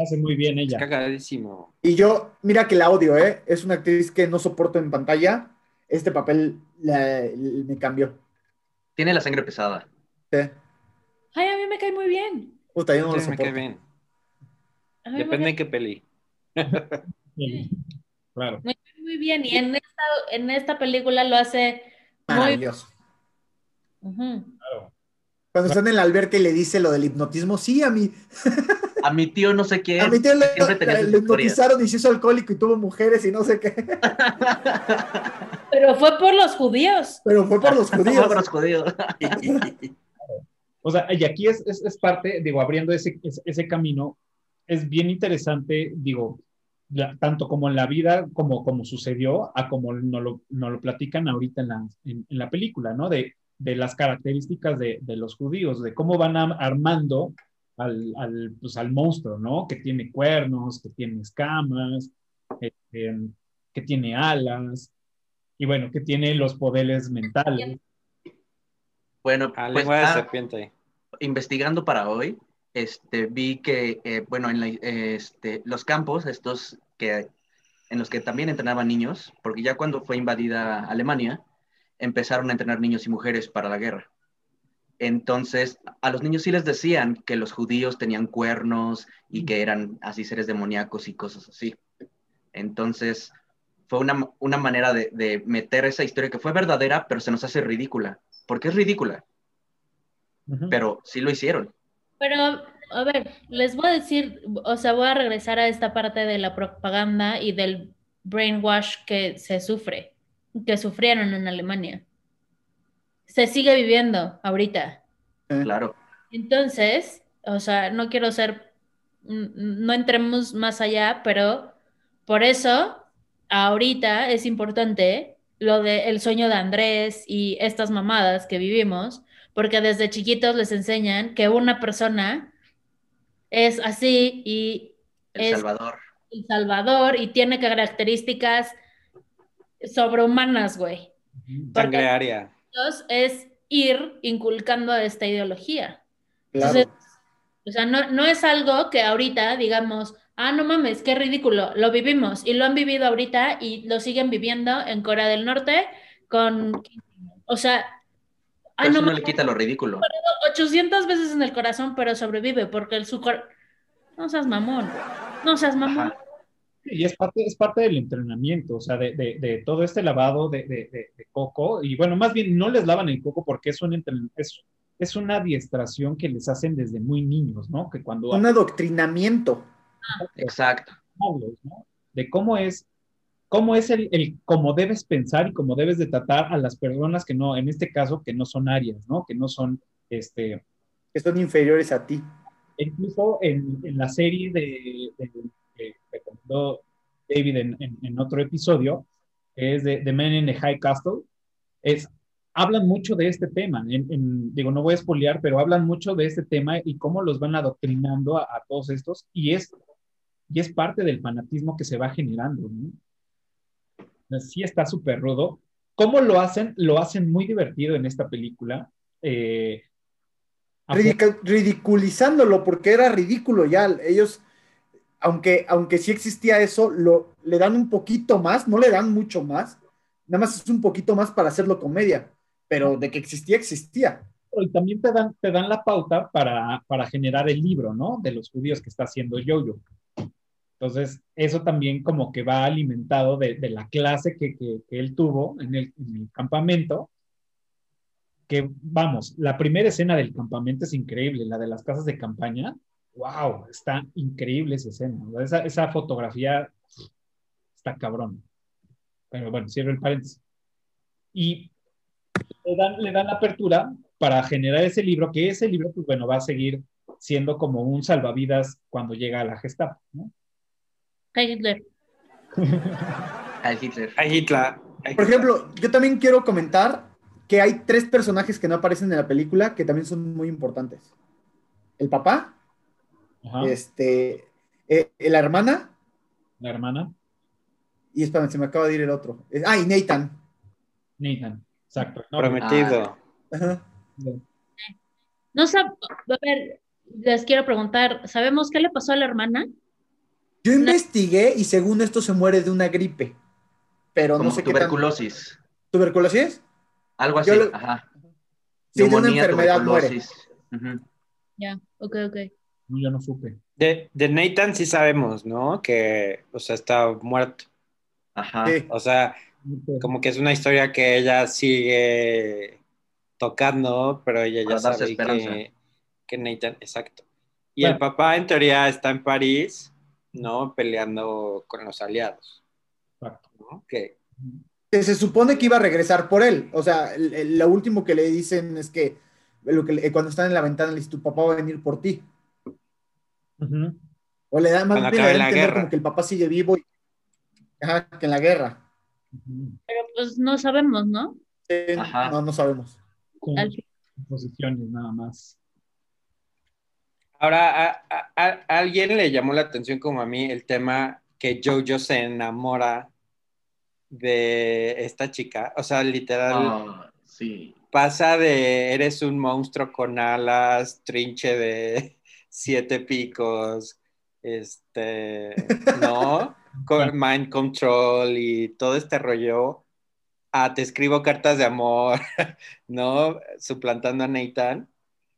Hace muy bien ella. cagadísimo. Y yo, mira que la odio, ¿eh? Es una actriz que no soporto en pantalla. Este papel la- me cambió. Tiene la sangre pesada. Sí. Ay, a mí me cae muy bien. Puta, yo no lo Sí, me cae soporto. bien. A mí me Depende cae de qué peli. Sí, Claro. muy bien. Y en esta, en esta película lo hace muy. Maravilloso. Claro. Cuando están en la alberca y le dice lo del hipnotismo, sí, a mí, A mi tío no sé quién. a mi tío le, le hipnotizaron y se hizo alcohólico y tuvo mujeres y no sé qué. Pero fue por los judíos. Pero fue por los judíos. Por los judíos. O sea, y aquí es, es, es parte, digo, abriendo ese, ese, ese camino, es bien interesante, digo, la- tanto como en la vida, como, como sucedió, a como nos lo, nos lo platican ahorita en la, en, en la película, ¿no? De, de las características de, de los judíos, de cómo van armando al, al, pues, al monstruo, ¿no? Que tiene cuernos, que tiene escamas, este, que tiene alas, y bueno, que tiene los poderes mentales. Bueno, Ah, pues lengua de ah, serpiente. investigando para hoy, este, vi que, eh, bueno, en la- este, los campos, estos que, en los que también entrenaban niños, porque ya cuando fue invadida Alemania, empezaron a entrenar niños y mujeres para la guerra. Entonces, a los niños sí les decían que los judíos tenían cuernos y que eran así seres demoníacos y cosas así. Entonces, fue una, una manera de, de meter esa historia que fue verdadera, pero se nos hace ridícula. Porque es ridícula, pero sí lo hicieron. Pero, a ver, les voy a decir, o sea, voy a regresar a esta parte de la propaganda y del brainwash que se sufre, que sufrieron en Alemania. Se sigue viviendo ahorita. Claro. Entonces, o sea, no quiero ser, no entremos más allá, pero por eso ahorita es importante lo de el sueño de Andrés y estas mamadas que vivimos, porque desde chiquitos les enseñan que una persona es así y El es Salvador. El Salvador y tiene características sobrehumanas, güey. Sangre. Entonces, es ir inculcando esta ideología. Claro. Entonces, O sea, no, no es algo que ahorita digamos, Ah, no mames, qué ridículo. Lo vivimos y lo han vivido ahorita y lo siguen viviendo en Corea del Norte con... O sea... Ay, no, no le quita lo ridículo. 800 veces en el corazón, pero sobrevive porque el su No seas mamón. No seas mamón. Y es parte, es parte del entrenamiento, o sea, de, de, de todo este lavado de, de, coco. Y bueno, más bien no les lavan el coco porque es un, es, es una adiestración que les hacen desde muy niños, ¿no? Que cuando... Un adoctrinamiento. Exacto. De cómo es, cómo es el, el, cómo debes pensar y cómo debes de tratar a las personas que no, en este caso, que no son arias, ¿no? Que no son, este... Que son inferiores a ti. Incluso en, en la serie de, que recomendó David en, en, otro episodio, que es de The Man in the High Castle, es, hablan mucho de este tema. En, digo, no voy a espolear, pero hablan mucho de este tema y cómo los van adoctrinando a, a todos estos. Y es y es parte del fanatismo que se va generando. ¿no? Sí está súper rudo. ¿Cómo lo hacen? Lo hacen muy divertido en esta película. Eh, ridiculizándolo porque era ridículo ya. Ellos, aunque, aunque sí existía eso, lo, le dan un poquito más, no le dan mucho más. Nada más es un poquito más para hacerlo comedia. Pero de que existía, existía y también te dan, te dan la pauta para, para, generar el libro, ¿no? De los judíos que está haciendo Jojo. Entonces, eso también como que va alimentado de, la clase que, él tuvo en el, campamento, que vamos, la primera escena del campamento es increíble, la de las casas de campaña, wow, está increíble esa escena, esa, esa fotografía está cabrón. Pero bueno, cierro el paréntesis. Y le dan, le dan la apertura para generar ese libro, que ese libro, pues bueno, va a seguir siendo como un salvavidas cuando llega a la Gestapo, ¿no? Hitler. Hitler. Hitler. Por ejemplo, yo también quiero comentar que hay tres personajes que no aparecen en la película que también son muy importantes. El papá, este, eh, la hermana. La hermana. Y espérame, se me acaba de ir el otro. Ah, y Nathan. Nathan, exacto. Prometido. Ah. No sé, a ver, les quiero preguntar, ¿sabemos qué le pasó a la hermana? Yo investigué y según esto se muere de una gripe, pero no sé tuberculosis. qué ¿Tuberculosis? Algo así, ajá. Sí, de una enfermedad muere. Ya, ok, ok. No, yo no supe. De, de, Nathan sí sabemos, ¿no? Que, o sea, está muerto. Ajá. O sea, como que es una historia que ella sigue tocando, pero ella ya sabe que, que, Nathan, exacto. Y el papá en teoría está en París ¿no? Peleando con los aliados. ¿no? Que se supone que iba a regresar por él. O sea, lo último que le dicen es que, lo que eh, cuando están en la ventana le dice, tu papá va a venir por ti. O le da más bien a entender como que el papá sigue vivo y Ajá, que en la guerra. Pero pues no sabemos, ¿no? No, no sabemos. Posiciones nada más. Ahora, a, alguien le llamó la atención como a mí el tema que Jojo se enamora de esta chica. O sea, literal. Ah, sí. Pasa de eres un monstruo con alas, trinche de siete picos, este, ¿no? Con mind control y todo este rollo. A te escribo cartas de amor, ¿no? Suplantando a Nathan.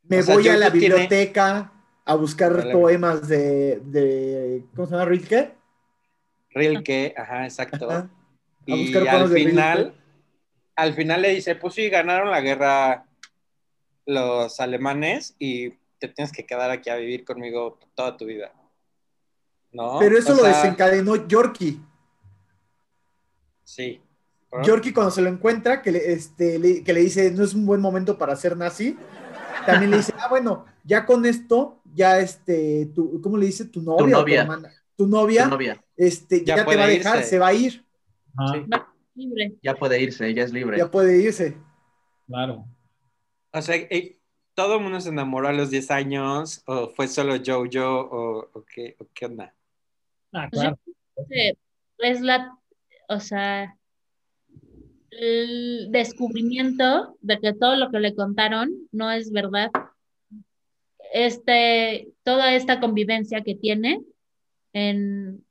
Me voy a la biblioteca a buscar poemas de, de, ¿cómo se llama? ¿Rilke? Rilke, ajá, exacto. y al final, al final le dice, pues sí, ganaron la guerra los alemanes y te tienes que quedar aquí a vivir conmigo toda tu vida. ¿No? Pero eso lo desencadenó Yorkie. Sí. Yorkie cuando se lo encuentra, que le, este, que le dice, no es un buen momento para ser nazi, también le dice, ah, bueno, ya con esto, ya este, tu, ¿cómo le dice? Tu novia. Tu novia. Tu, novia, Este, ya, te va a dejar, se va a ir. Libre. Ya puede irse, ella es libre. Ya puede irse. Claro. O sea, eh, ¿todo el mundo se enamoró a los 10 años? ¿O fue solo Jojo? ¿O, o, qué, o qué onda? Ah, claro. Es la, o sea, el descubrimiento de que todo lo que le contaron no es verdad. Este, toda esta convivencia que tiene en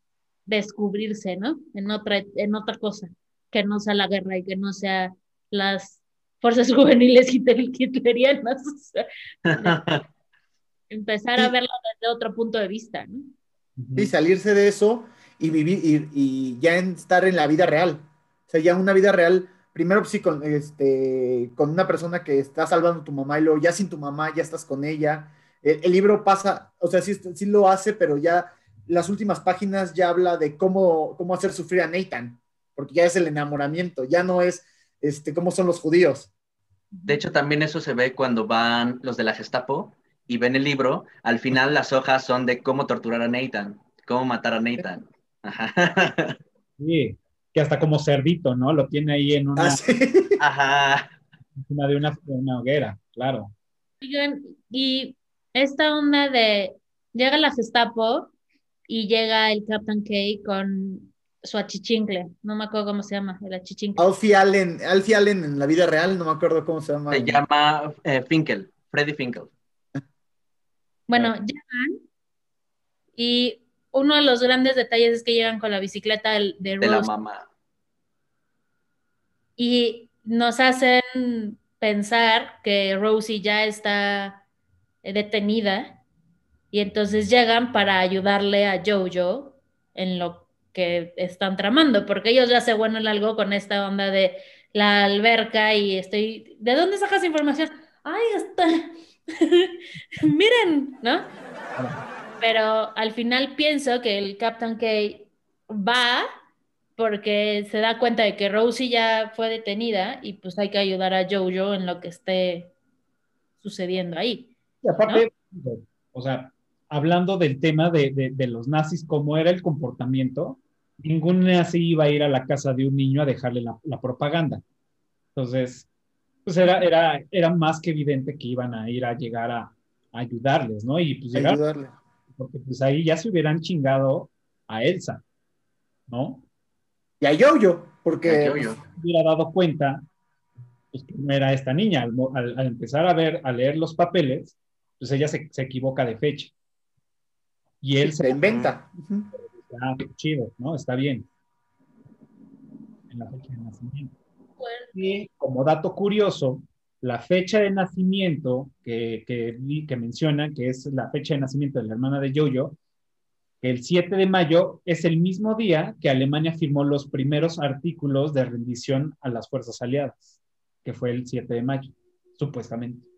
descubrirse, ¿no? En otra, en otra cosa, que no sea la guerra y que no sea las fuerzas juveniles hitler- hitlerianas. o sea, empezar a verlo desde otro punto de vista, ¿no? Y salirse de eso y vivir y, y ya en- estar en la vida real. O sea, ya una vida real, primero pues, sí con, este, con una persona que está salvando a tu mamá y luego ya sin tu mamá ya estás con ella. El, el libro pasa, o sea, sí, sí lo hace, pero ya las últimas páginas ya habla de cómo, cómo hacer sufrir a Nathan, porque ya es el enamoramiento, ya no es este, cómo son los judíos. De hecho, también eso se ve cuando van los de la Gestapo y ven el libro. Al final las hojas son de cómo torturar a Nathan, cómo matar a Nathan. Ajá. Sí, que hasta como cerdito, ¿no? Lo tiene ahí en una, Ah, sí. Ajá. encima de una, de una hoguera, claro. Oigan, y esta onda de llega la Gestapo y llega el Captain K con su achichincle, no me acuerdo cómo se llama, el achichincle. Alfie Allen, Alfie Allen en la vida real, no me acuerdo cómo se llama. Se llama eh, Finkel, Freddy Finkel. Bueno, llegan y uno de los grandes detalles es que llegan con la bicicleta del- de De la mamá. y nos hacen pensar que Rosie ya está detenida y entonces llegan para ayudarle a Jojo en lo que están tramando, porque ellos ya se vuelven algo con esta onda de la alberca y estoy, ¿de dónde sacas información? Ay, está, miren, ¿no? Pero al final pienso que el Captain K va porque se da cuenta de que Rosie ya fue detenida y pues hay que ayudar a Jojo en lo que esté sucediendo ahí. Y aparte, o sea, hablando del tema de, de, de los nazis, cómo era el comportamiento, ningún nazi iba a ir a la casa de un niño a dejarle la, la propaganda. Entonces, pues era, era, era más que evidente que iban a ir a llegar a, a ayudarles, ¿no? Y pues llegar, Ayudarle. porque pues ahí ya se hubieran chingado a Elsa, ¿no? Y a Yo-Yo, porque A Yo-Yo. hubiera dado cuenta pues, que no era esta niña. Al, al- al empezar a ver, a leer los papeles, pues ella se, se equivoca de fecha. Y él se se inventa. Ujú. Ah, chido, ¿no? Está bien. En la fecha de nacimiento. Y como dato curioso, la fecha de nacimiento que, que, que mencionan, que es la fecha de nacimiento de la hermana de Jojo, el 7 de mayo es el mismo día que Alemania firmó los primeros artículos de rendición a las fuerzas aliadas, que fue el 7 de mayo, supuestamente.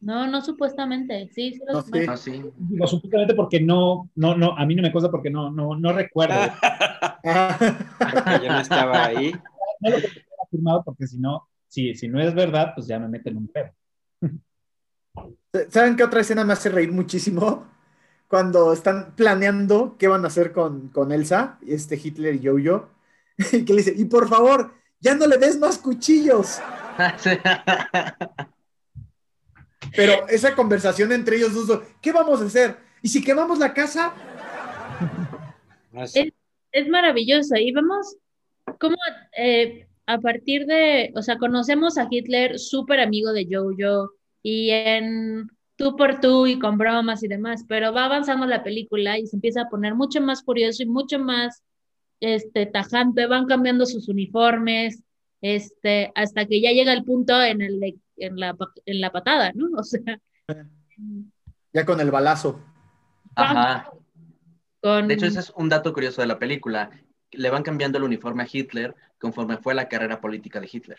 No, no supuestamente, sí, sí lo No, sí. Ah, sí. Digo, supuestamente porque no, no, no, a mí no me consta porque no, no, no recuerdo. Porque yo no estaba ahí. no lo que tenga firmado porque si no, si, si no es verdad, pues ya me meten un pedo. ¿Saben qué otra escena me hace reír muchísimo? Cuando están planeando qué van a hacer con, con Elsa, este Hitler y Yo-Yo, que le dice, y por favor, ya no le des más cuchillos. Pero esa conversación entre ellos dos, ¿qué vamos a hacer? ¿Y si quemamos la casa? Sé. Es maravilloso y vemos cómo eh, a partir de, o sea, conocemos a Hitler súper amigo de Jojo y en tú por tú y con bromas y demás, pero va avanzando la película y se empieza a poner mucho más furioso y mucho más este, tajante, van cambiando sus uniformes, este, hasta que ya llega el punto en, el de- en, la, en la patada, ¿no? O sea, Ya con el balazo. Ajá. con... De hecho, ese es un dato curioso de la película. Le van cambiando el uniforme a Hitler conforme fue la carrera política de Hitler.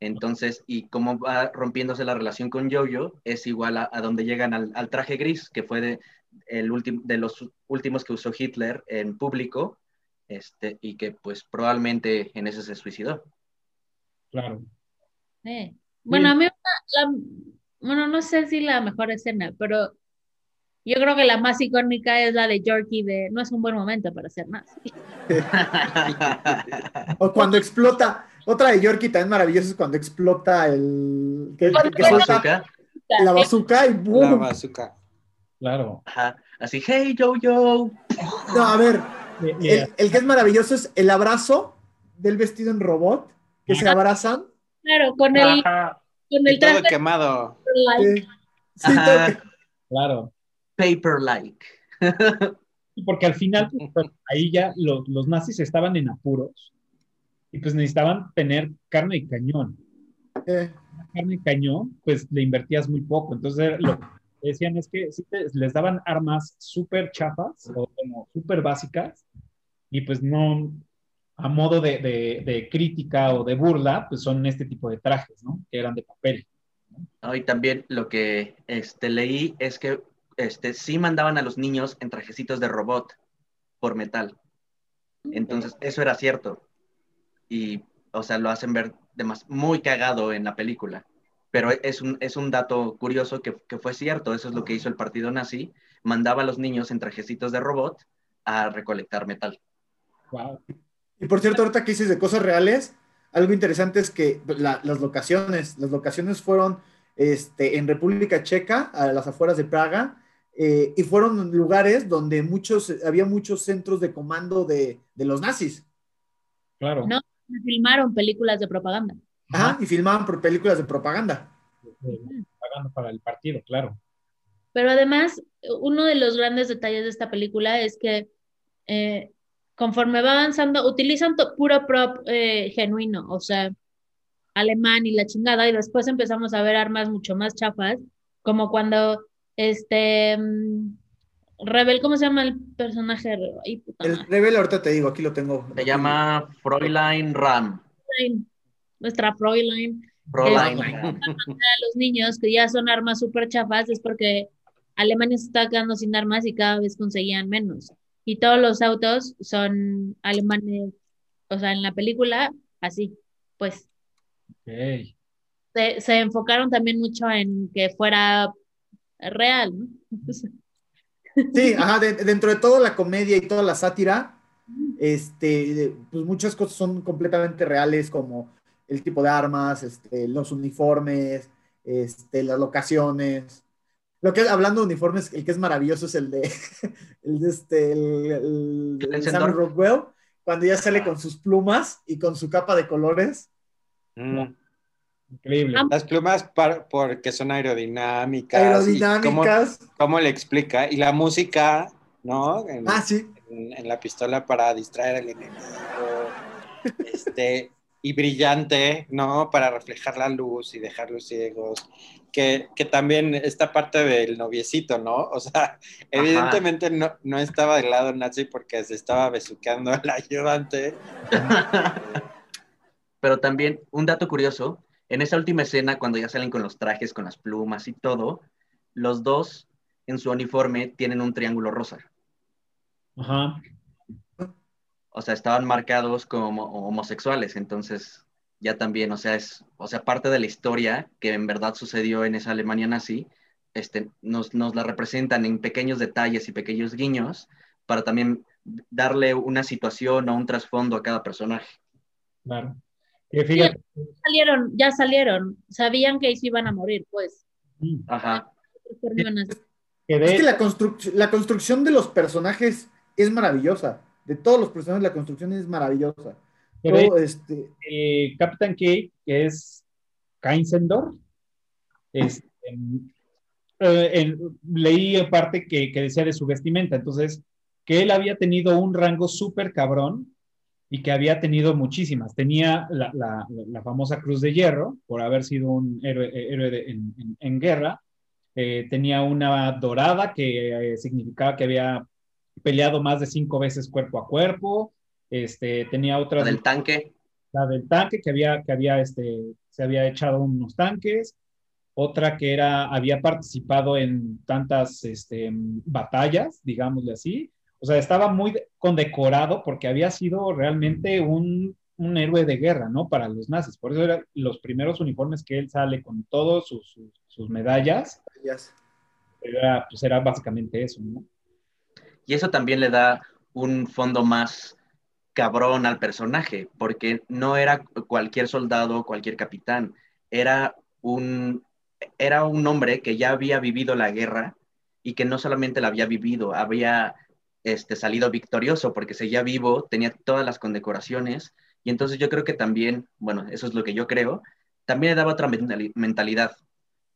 Entonces, y cómo va rompiéndose la relación con Jojo, es igual a, a donde llegan al, al traje gris, que fue de, el último de los últimos que usó Hitler en público, este, y que pues probablemente en ese se suicidó. Claro. Eh, Bueno, a mí una- la- bueno, no sé si la mejor escena, pero yo creo que la más icónica es la de Yorkie de no es un buen momento para hacer más. O cuando explota, otra de Yorkie también maravillosa es cuando explota el... que, Cuando que ¿La la bazooka y La ¡boom! bazooka. Claro. Ajá. Así, hey, Jojo. No, a ver, el, el que es maravilloso es el abrazo del vestido en robot, que se abrazan. Claro, con el, Ajá. con el todo quemado. like. Sí, Ajá. todo- claro. Paper-like. Porque al final, pues, ahí ya los, los nazis estaban en apuros y pues necesitaban tener carne y cañón. Eh, Carne y cañón, pues le invertías muy poco. Entonces, lo que decían es que sí te- les daban armas súper chafas o como súper básicas y pues no, a modo de, de- de crítica o de burla, pues son este tipo de trajes, ¿no? Que eran de papel. ¿no? Y también lo que este, leí es que este, sí mandaban a los niños en trajecitos de robot por metal. Entonces, eso era cierto. Y, o sea, lo hacen ver demas- muy cagado en la película. Pero es un, es un dato curioso que, que fue cierto. Eso es lo que hizo el partido nazi. Mandaba a los niños en trajecitos de robot a recolectar metal. Wow. Y por cierto, ahorita que dices de cosas reales, algo interesante es que la- las locaciones, las locaciones fueron este, en República Checa, a las afueras de Praga, eh, y fueron lugares donde muchos, había muchos centros de comando de, de los nazis. Claro. No. Filmaron películas de propaganda. Ajá, y filmaban por películas de propaganda. Pagando para el partido, claro. Pero además, uno de los grandes detalles de esta película es que eh, conforme va avanzando, utilizan puro prop eh, genuino, o sea, alemán y la chingada, y después empezamos a ver armas mucho más chafas, como cuando este mm, Rebel, ¿cómo se llama el personaje? Ay, puta El. Rebel, ahorita te digo, aquí lo tengo. Se llama Fräulein Ram. Nuestra Fräulein. Fräulein. a los niños que ya son armas súper chafas es porque Alemania se está quedando sin armas y cada vez conseguían menos. Y todos los autos son alemanes, o sea, en la película, así, pues Ok. se, se enfocaron también mucho en que fuera real, ¿no? Sí, ajá, de- dentro de toda la comedia y toda la sátira, este, pues muchas cosas son completamente reales, como el tipo de armas, este, los uniformes, este, las locaciones. Lo que hablando de uniformes, el que es maravilloso es el de, el de este, el, el-. Sam Rockwell, cuando ya sale con sus plumas y con su capa de colores. Mm. Increíble. Las plumas par- porque son aerodinámicas. Aerodinámicas. ¿Cómo, cómo le explica? Y la música, ¿no? En, Ah, sí. en- en la pistola para distraer al enemigo. Este, y brillante, ¿no? Para reflejar la luz y dejarlos ciegos. Que, que también esta parte del noviecito, ¿no? O sea, evidentemente no, no estaba del lado nazi porque se estaba besuqueando al ayudante. Pero también un dato curioso, en esa última escena, cuando ya salen con los trajes, con las plumas y todo, los dos en su uniforme tienen un triángulo rosa. Ajá. O sea, estaban marcados como homosexuales, entonces ya también, o sea, es, o sea, parte de la historia que en verdad sucedió en esa Alemania nazi, este, nos, nos la representan en pequeños detalles y pequeños guiños para también darle una situación o un trasfondo a cada personaje. Claro. Que fíjate. salieron, ya salieron, sabían que ahí se iban a morir, pues. Ajá. Es que la, construc- la construcción de los personajes es maravillosa. De todos los personajes, la construcción es maravillosa. de Todo, este, el Captain Cake, que es Kainsendor, este, eh, leí parte que, que decía de su vestimenta, entonces, que él había tenido un rango súper cabrón y que había tenido muchísimas. Tenía la, la- la famosa Cruz de Hierro, por haber sido un héroe, eh, héroe de- en, en- en guerra. Eh, tenía una dorada que eh, significaba que había peleado más de cinco veces cuerpo a cuerpo. Este, tenía otra La del tanque. la del tanque que había, que había este, se había echado unos tanques, otra que era, había participado en tantas este, batallas, digámosle así. O sea, estaba muy de- condecorado porque había sido realmente un, un héroe de guerra, ¿no? Para los nazis. Por eso eran los primeros uniformes que él sale con todos sus, sus, sus medallas. Era, pues era básicamente eso, ¿no? Y eso también le da un fondo más cabrón al personaje, porque no era cualquier soldado, cualquier capitán, era un, era un hombre que ya había vivido la guerra y que no solamente la había vivido, había este, salido victorioso porque seguía vivo, tenía todas las condecoraciones y entonces yo creo que también, bueno, eso es lo que yo creo, también le daba otra mentali- mentalidad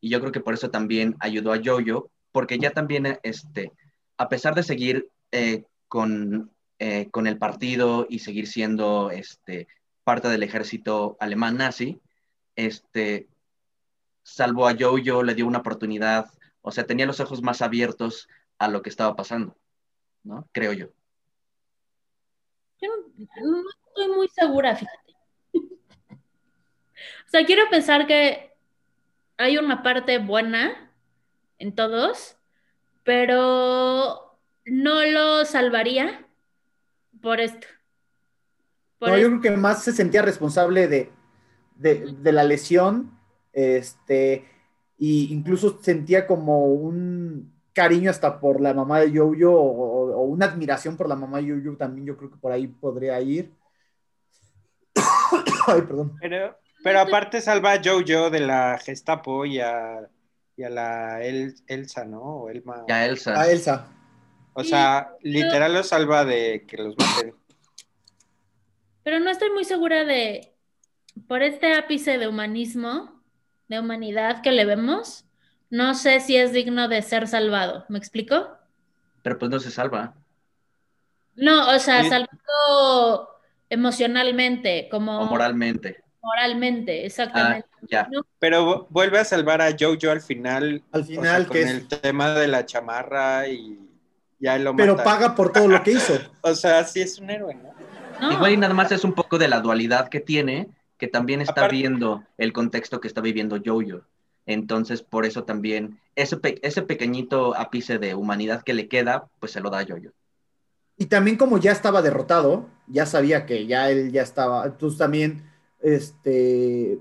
y yo creo que por eso también ayudó a Jojo, porque ya también este, a pesar de seguir eh, con, eh, con el partido y seguir siendo este, parte del ejército alemán nazi, este, salvo a Jojo, le dio una oportunidad, o sea, tenía los ojos más abiertos a lo que estaba pasando, ¿no? Creo yo. Yo no, no estoy muy segura, fíjate. o sea, quiero pensar que hay una parte buena en todos, pero no lo salvaría por esto. Por No, yo creo que más se sentía responsable de, de, de la lesión, este, y incluso sentía como un cariño hasta por la mamá de Yo-Yo o, o una admiración por la mamá de Yo-Yo también, yo creo que por ahí podría ir. Ay, perdón. Pero, pero aparte salva a Jojo de la Gestapo y a, y a la El- Elsa, ¿no? O Elma. Ya Elsa. A Elsa. O sea, literal lo salva de que los maten. Pero no estoy muy segura de, por este ápice de humanismo, de humanidad que le vemos, no sé si es digno de ser salvado. ¿Me explico? Pero pues no se salva. No, o sea, Sí. salvado emocionalmente, como O moralmente. Moralmente, Ah, exactamente. ya. Pero vu- vuelve a salvar a Jojo al final. Al o sea, final, con que es- el tema de la chamarra y ya lo Pero mata. paga por todo lo que hizo. O sea, sí es un héroe, ¿no? No, Igual y nada más es un poco de la dualidad que tiene, que también está Aparte- viendo el contexto que está viviendo Jojo. Entonces, por eso también, ese, pe- ese pequeñito ápice de humanidad que le queda, pues se lo da a Jojo. Y también como ya estaba derrotado, ya sabía que ya él ya estaba, entonces también este,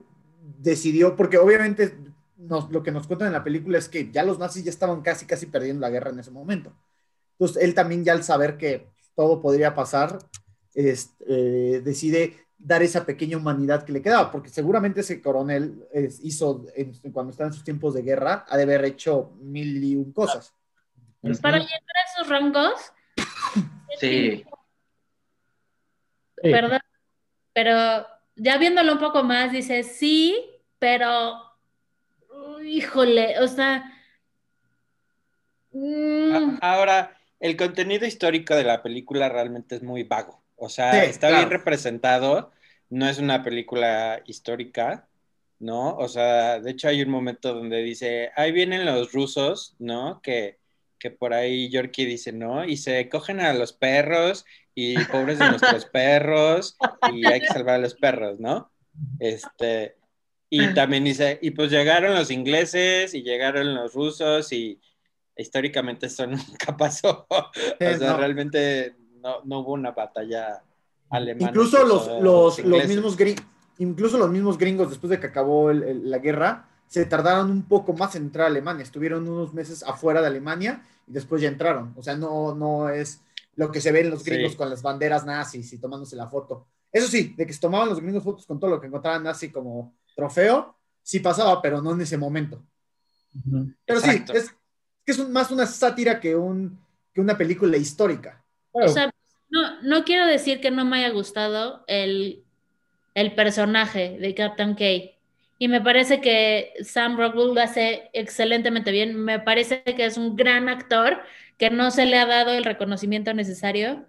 decidió, porque obviamente nos- lo que nos cuentan en la película es que ya los nazis ya estaban casi, casi perdiendo la guerra en ese momento. Entonces él también ya al saber que todo podría pasar, este, eh, decide dar esa pequeña humanidad que le quedaba, porque seguramente ese coronel eh, hizo, en- cuando estaba en sus tiempos de guerra, ha de haber hecho mil y un cosas. para llegar a esos rangos, Sí, Sí. ¿verdad? Pero ya viéndolo un poco más, dices, sí, pero, híjole, o sea, mm, Ahora, el contenido histórico de la película realmente es muy vago. O sea, Sí, está claro. bien representado, no es una película histórica, ¿no? O sea, de hecho hay un momento donde dice, ahí vienen los rusos, ¿no? Que, que por ahí Yorkie dice, ¿no? Y se cogen a los perros y pobres de nuestros perros y hay que salvar a los perros, ¿no? Este, y también dice, y pues llegaron los ingleses y llegaron los rusos y históricamente eso nunca pasó. o sea, no. realmente no, no hubo una batalla alemana. Incluso los, los, los ingleses. mismos gringos, incluso los mismos gringos, después de que acabó el- el- la guerra, se tardaron un poco más en entrar a Alemania. Estuvieron unos meses afuera de Alemania y después ya entraron. O sea, no, no es lo que se ve en los gringos Sí. con las banderas nazis y tomándose la foto. Eso sí, de que se tomaban los gringos fotos con todo lo que encontraban nazi como trofeo, sí pasaba, pero no en ese momento. Pero Exacto. sí, es, que es un- más una sátira que, un, que una película histórica. o sea, no, no quiero decir que no me haya gustado el, el personaje de Captain K. Y me parece que Sam Rockwell lo hace excelentemente bien. Me parece que es un gran actor, que no se le ha dado el reconocimiento necesario,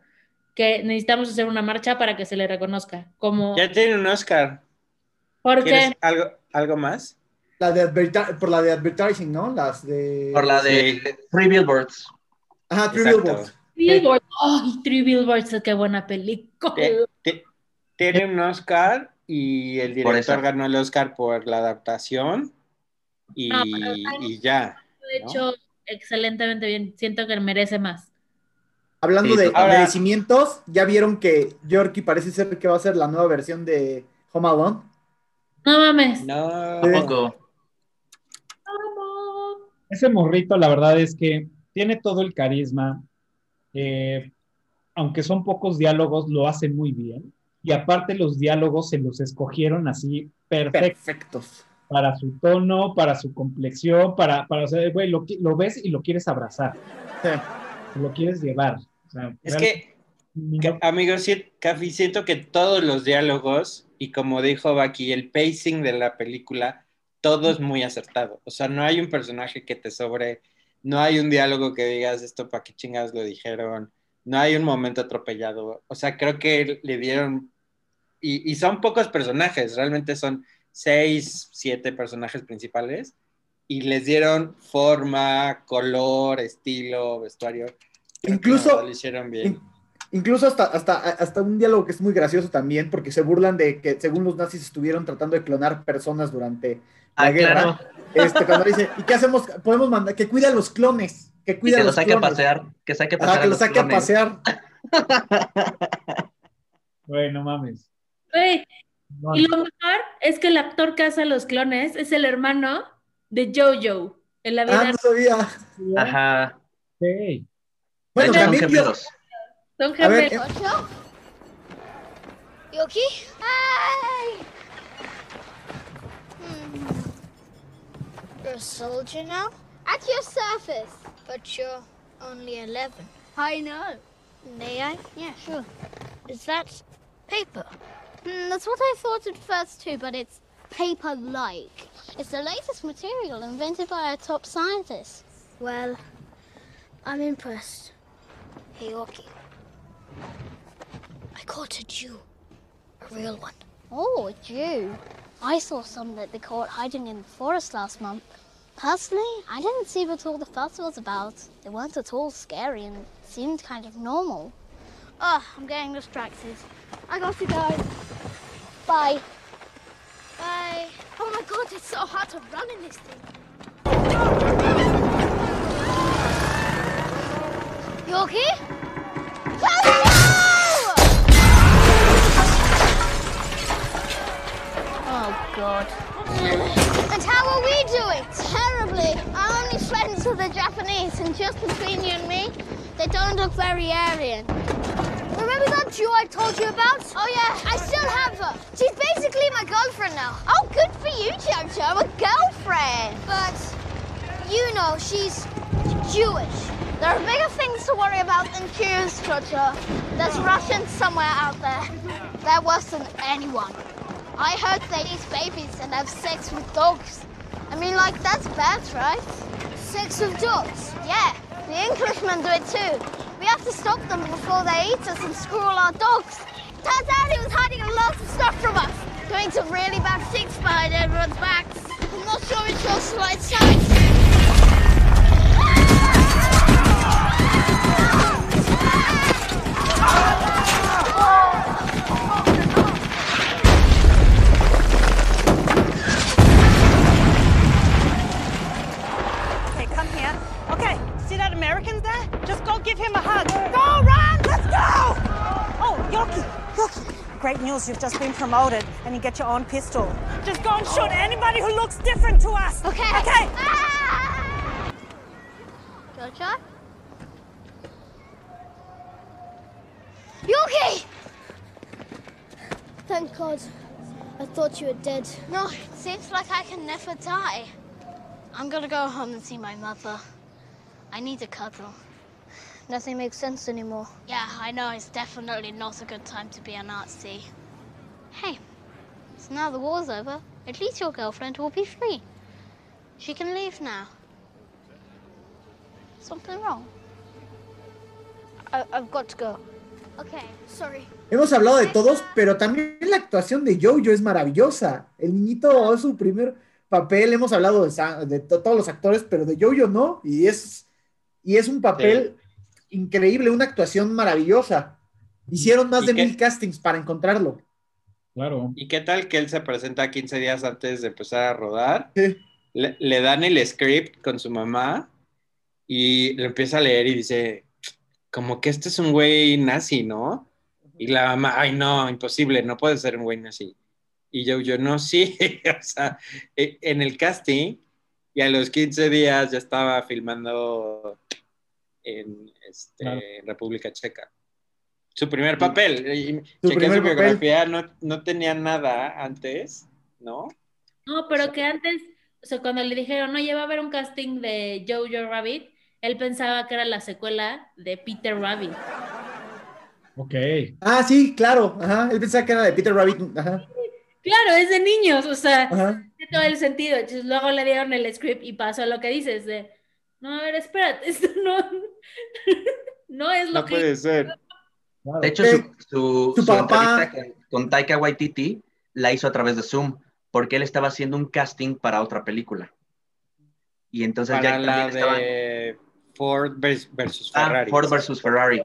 que necesitamos hacer una marcha para que se le reconozca. Como, Ya tiene un Oscar. porque ¿Quieres algo, algo más? La de por la de advertising, ¿no? Las de... por la de Three Billboards. Ajá, Three Exacto. Billboards. Billboard, ¡ay, Three Billboards! ¡Qué buena película! Tiene un Oscar y el director ganó el Oscar por la adaptación y, No, y ya. De hecho, excelentemente bien. Siento que merece más. Hablando Sí, de ahora- merecimientos, ¿ya vieron que Yorkie parece ser que va a ser la nueva versión de Home Alone? No mames. No. Tampoco. Ese morrito, la verdad es que tiene todo el carisma. eh, aunque son pocos diálogos, lo hace muy bien. Y aparte los diálogos se los escogieron así perfecto Perfectos. para su tono, para su complexión, para, para o sea, güey, lo, ves y lo quieres abrazar, Sí. lo quieres llevar. O sea, Es real- que, que, amigos, sí, Cafi, siento que todos los diálogos y como dijo Baki, el pacing de la película, todo es muy acertado. O sea, no hay un personaje que te sobre no hay un diálogo que digas esto para qué chingados lo dijeron, no hay un momento atropellado. O sea, creo que le dieron, y, y son pocos personajes, realmente son seis, siete personajes principales, y les dieron forma, color, estilo, vestuario. Creo Incluso- lo hicieron bien. In- Incluso hasta, hasta, hasta un diálogo que es muy gracioso también, porque se burlan de que según los nazis estuvieron tratando de clonar personas durante la Ah, guerra. claro, Este, cuando dice, ¿y qué hacemos? Podemos mandar, que cuida a los clones, que y cuida que a lo los saque a pasear, que saque a pasear que a los saque a pasear. Güey, no mames. Güey, No, y lo mejor es que el actor que hace a los clones es el hermano de Jojo en la vida. Ah, no sabía. Ajá. ok. Bueno, son también vio, gemelos. Son A ver, gemelos. Ocho? Yoki? Hmm. You're a soldier now? At your service. But you're only 11. I know. May I? Yeah, sure. Is that paper? Hmm, that's what I thought at first too, but it's paper-like. It's the latest material invented by a top scientist. Well, I'm impressed. Hey, Yoki. I caught a Jew. A real one. Oh, a Jew. I saw some that they caught hiding in the forest last month. Personally, I didn't see what all the fuss was about. They weren't at all scary and seemed kind of normal. Ugh, I'm getting distracted. I got to go. Bye. Bye. Oh my god, it's so hard to run in this thing. Yorkie? Let's! Oh god. And how are we doing? Terribly. I'm only friends with the Japanese, and just between you and me, they don't look very Aryan. Remember that Jew I told you about? Oh yeah, I still have her. She's basically my girlfriend now. Oh, good for you, Jojo, I'm a girlfriend. But you know, she's Jewish. There are bigger things to worry about than Jews, Jojo. There's Russians somewhere out there. They're worse than anyone. I heard they eat babies and have sex with dogs. I mean, like, that's bad, right? Sex with dogs? Yeah, the Englishmen do it too. We have to stop them before they eat us and screw our dogs. Turns out he was hiding a lot of stuff from us, doing some really bad things behind everyone's backs. I'm not sure it shows the right side. Okay, Great news, you've just been promoted and you get your own pistol. Just go and shoot anybody who looks different to us. Okay. Okay. Ah! Jojo? Yuki! Thank God. I thought you were dead. No, it seems like I can never die. I'm gonna go home and see my mother. I need a cuddle. Nothing makes sense anymore. Yeah, I know. It's definitely not a good time to be a Nazi. Hey, so now the war's over. At least your girlfriend will be free. She can leave now. Something wrong? I- I've got to go. Okay, sorry. Hemos hablado de todos, pero también la actuación de Jojo es maravillosa. El niñito es su primer papel. Hemos hablado de, de to- todos los actores, pero de Jojo no. Y es, y es un papel increíble, una actuación maravillosa. Hicieron más ¿Y de qué? mil castings para encontrarlo. Claro. ¿Y qué tal que él se presenta 15 días antes de empezar a rodar? Sí. Le, le dan el script con su mamá y lo empieza a leer y dice, como que este es un güey nazi, ¿no? Y la mamá, ay, no, imposible, no puede ser un güey nazi. Y yo, yo, no, sí, o sea, e- en el casting y a los 15 días ya estaba filmando en este, Claro. República Checa. Su primer papel. Su chequé primer su papel. biografía, no, no tenía nada antes, ¿no? No, pero que antes, o sea, cuando le dijeron, oye, va a haber un casting de Jojo Rabbit, él pensaba que era la secuela de Peter Rabbit. Ok. Ah, sí, claro. Ajá. Él pensaba que era de Peter Rabbit. Ajá. Claro, es de niños, o sea, tiene todo el sentido. Entonces luego le dieron el script y pasó lo que dices, de No, a ver, espérate, esto no, no es lo No que... puede ser. Claro. De hecho, Eh, su, su, su su papá- entrevista con, Taika Waititi la hizo a través de Zoom, porque él estaba haciendo un casting para otra película. Y entonces Para ya la también estaba... de Ford vers- versus Ah, Ferrari. Ford versus Ferrari.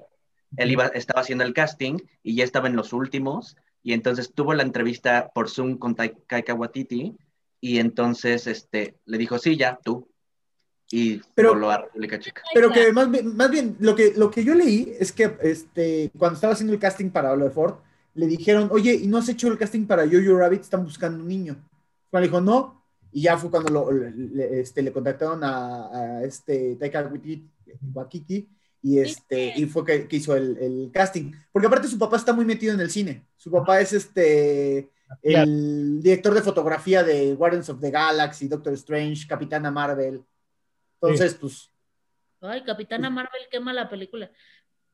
Él iba, estaba haciendo el casting y ya estaba en los últimos. Y entonces tuvo la entrevista por Zoom con Tai- Taika Waititi. Y entonces este, le dijo, sí, ya, tú. Y Pero- voló a República Checa. Pero que más bien, más bien lo, que, lo que yo leí es que este, cuando estaba haciendo el casting para de Ford, le dijeron, oye, ¿y no has hecho el casting para Jojo Rabbit? Están buscando un niño. Cuando dijo, no. Y ya fue cuando lo- le, este, le contactaron a, a este Taika Waititi, Waititi, y, este, y fue que, que hizo el, el casting. Porque aparte su papá está muy metido en el cine. Su papá es este el director de fotografía de Guardians of the Galaxy, Doctor Strange, Capitana Marvel. Entonces, pues, Ay, Capitana Marvel quema la película.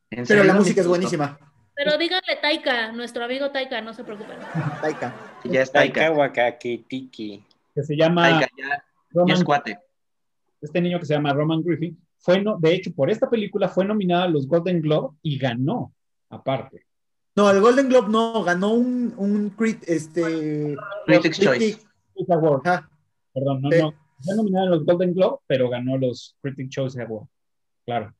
¿En pero la música es buenísima. Pero díganle Taika, nuestro amigo Taika, no se preocupen. Taika. Ya es Taika Taika. Wakaki Tiki. que se llama Taika ya, ya Roman, es cuate. este niño que se llama Roman Griffin, fue no, de hecho, por esta película fue nominada a los Golden Globe y ganó, aparte. No, el Golden Globe no, ganó un, un crit, este, Critics' Critic- Choice. Critics Award, perdón, no, Sí. no, fue nominada a los Golden Globe, pero ganó los Critic Choice Award. Claro,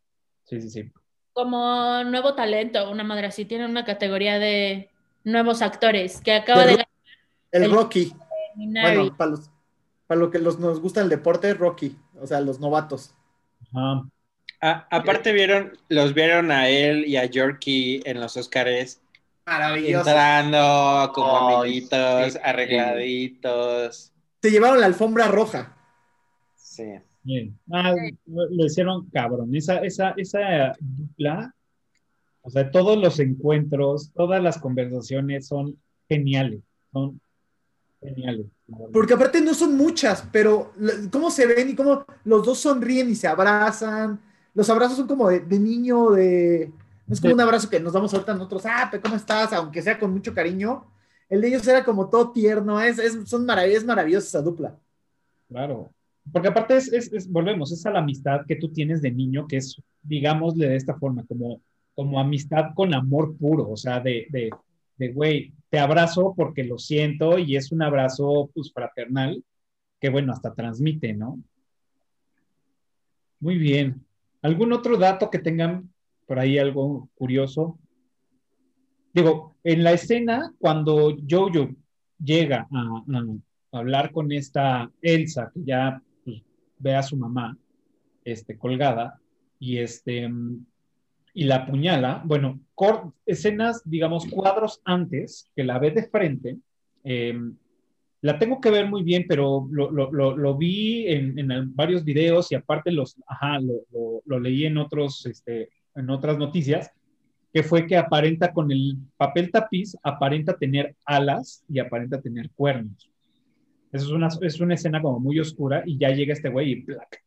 sí, sí, sí. Como nuevo talento, una madre así, tiene una categoría de nuevos actores que acaba De de Ro- el el- Rocky. ganar. Bueno, para los, para lo que los, nos gusta el deporte, Rocky, o sea, los novatos. Ajá. Ah, aparte vieron, los vieron a él y a Yorkie en los Oscars Maravilloso. entrando como amiguitos, sí. arregladitos. Te llevaron la alfombra roja. Sí. Bien. Ah, lo, lo hicieron cabrón. Esa, esa, esa dupla, o sea, todos los encuentros, todas las conversaciones son geniales. Son geniales. Porque aparte no son muchas, pero cómo se ven y cómo los dos sonríen y se abrazan. Los abrazos son como de, de niño, de... No es como un abrazo que nos damos ahorita nosotros, ah, ¿cómo estás? Aunque sea con mucho cariño. El de ellos era como todo tierno, es, es, son marav es maravillosa esa dupla. Claro. Porque aparte es, volvemos, es a la amistad que tú tienes de niño, que es, digámosle de esta forma, como, como amistad con amor puro, o sea, de, de, güey, te abrazo porque lo siento y es un abrazo, pues, fraternal, que bueno, hasta transmite, ¿no? Muy bien. ¿Algún otro dato que tengan por ahí algo curioso? Digo, en la escena, cuando Jojo llega a, hablar con esta Elsa, que ya ve a su mamá este, colgada, y, este, y la apuñala, bueno, escenas, digamos, cuadros antes, que la ve de frente, eh, la tengo que ver muy bien, pero lo, lo- lo- vi en, en varios videos y aparte los, ajá, lo leí en, otros, este, en otras noticias, que fue que aparenta con el papel tapiz, aparenta tener alas y aparenta tener cuernos. Eso es una, es una escena como muy oscura y ya llega este güey y ¡plac!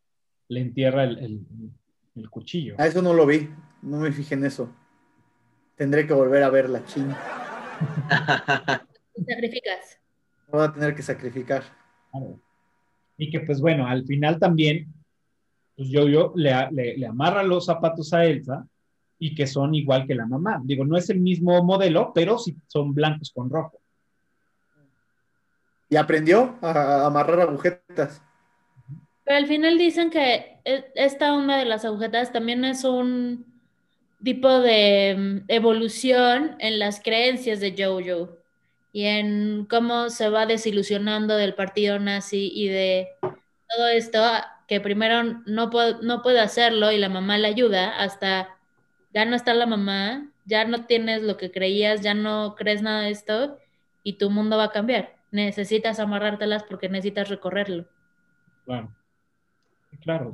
le entierra el, el- el cuchillo. A eso no lo vi, no me fijé en eso. Tendré que volver a verla, ching. Sacrificas. Voy a tener que sacrificar. Claro. Y que pues bueno, al final también, pues yo, yo le, le, le amarra los zapatos a Elsa y que son igual que la mamá. Digo, no es el mismo modelo, pero sí son blancos con rojo. Y aprendió a, amarrar agujetas. Pero al final dicen que e- esta una de las agujetas también es un tipo de mm, evolución en las creencias de Jojo y en cómo se va desilusionando del partido nazi y de todo esto, que primero no, pu- no puede hacerlo y la mamá le ayuda hasta ya no está la mamá, ya no tienes lo que creías, ya no crees nada de esto y tu mundo va a cambiar. Necesitas amarrártelas porque necesitas recorrerlo. Claro. Claro.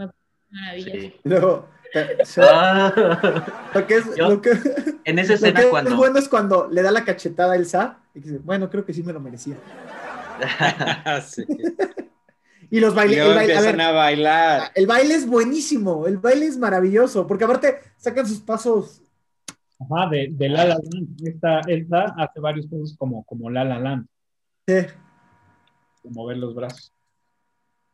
Maravilloso. Sí. Luego, Ah, lo que es, Yo- lo que, en esa lo escena que es cuando... bueno es cuando le da la cachetada a Elsa y dice, bueno, creo que sí me lo merecía. Sí. Y los Y bailes, el baile, a ver, a bailar. el baile es buenísimo, el baile es maravilloso, porque aparte sacan sus pasos. Ajá, de, de La La Land. Esta Elsa hace varios pasos como, como La La Land, de mover los brazos.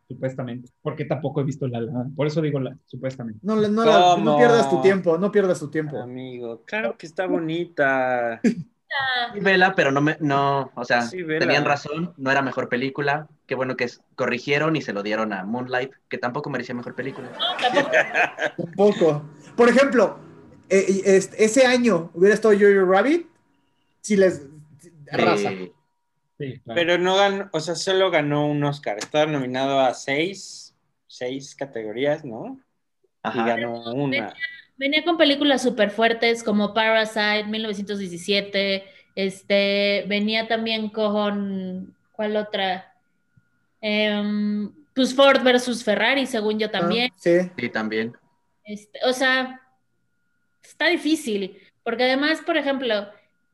supuestamente, porque tampoco he visto La La por eso digo la, supuestamente. No, no, no, ¿Cómo? no pierdas tu tiempo, no pierdas tu tiempo. Amigo, claro que está bonita. Sí, Vela, pero no me, no, o sea, Sí, tenían razón, no era mejor película. Qué bueno que es- corrigieron y se lo dieron a Moonlight, que tampoco merecía mejor película. No, tampoco. Un poco. Por ejemplo, eh, este- ese año hubiera estado Jojo Rabbit, si les raza. Sí, claro. Pero no ganó, o sea, solo ganó un Oscar. Estaba nominado a seis, seis categorías, ¿no? Y ganó una. Venía con películas súper fuertes como Parasite, 1917. Este, venía también con. ¿Cuál otra? Em, pues Ford versus Ferrari, según yo también. Ah, sí. Sí, también. Este, o sea, está difícil, porque además, por ejemplo,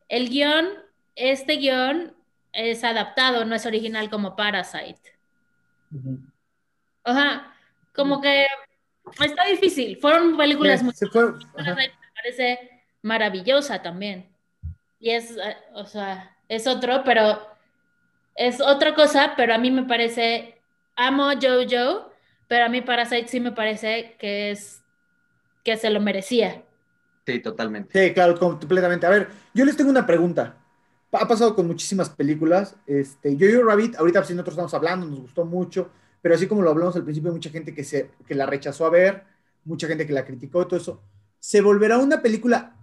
el guion, este guion es adaptado, no es original como Parasite. Ujú. Ajá, como que está difícil. Fueron películas Sí, muy se fue. Parasite me parece maravillosa también. Y es, eh, o sea, es otro, pero es otra cosa, pero a mí me parece, amo Jojo, pero a mí Parasite sí me parece que es, que se lo merecía. Sí, totalmente. Sí, claro, completamente. A ver, yo les tengo una pregunta. Ha pasado con muchísimas películas. Este, Jojo Rabbit, ahorita pues, nosotros estamos hablando, nos gustó mucho, pero así como lo hablamos al principio, hay mucha gente que, se, que la rechazó a ver, mucha gente que la criticó y todo eso. ¿Se volverá una película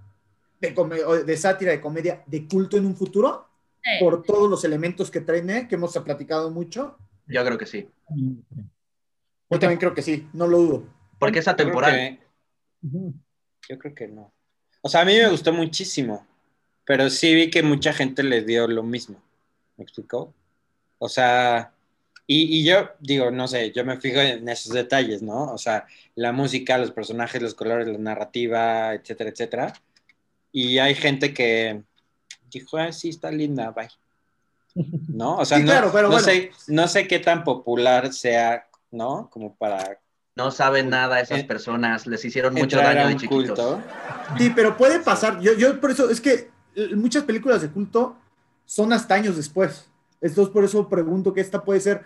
de, sátira, de comedia, de culto en un futuro? Sí. Por todos los elementos que traen, ¿eh? que hemos platicado mucho. Yo creo que sí. Yo también creo que sí, no lo dudo. Porque es Yo creo atemporal. que-. Yo creo que no. O sea, a mí me gustó muchísimo, pero sí vi que mucha gente le dio lo mismo. ¿Me explicó? O sea, y, y yo digo, no sé, yo me fijo en esos detalles, ¿no? O sea, la música, los personajes, los colores, la narrativa, etcétera, etcétera. Y hay gente que dijo, ah, sí, está linda, bye. ¿No? O sea, Sí, no, claro, pero no bueno. sé, no sé qué tan popular sea, ¿no? Como para No saben nada esas Eh, personas, les hicieron mucho daño a de chiquitos. culto. Sí, pero puede pasar. Yo, yo por eso, es que muchas películas de culto son hasta años después. Entonces, por eso pregunto que esta puede ser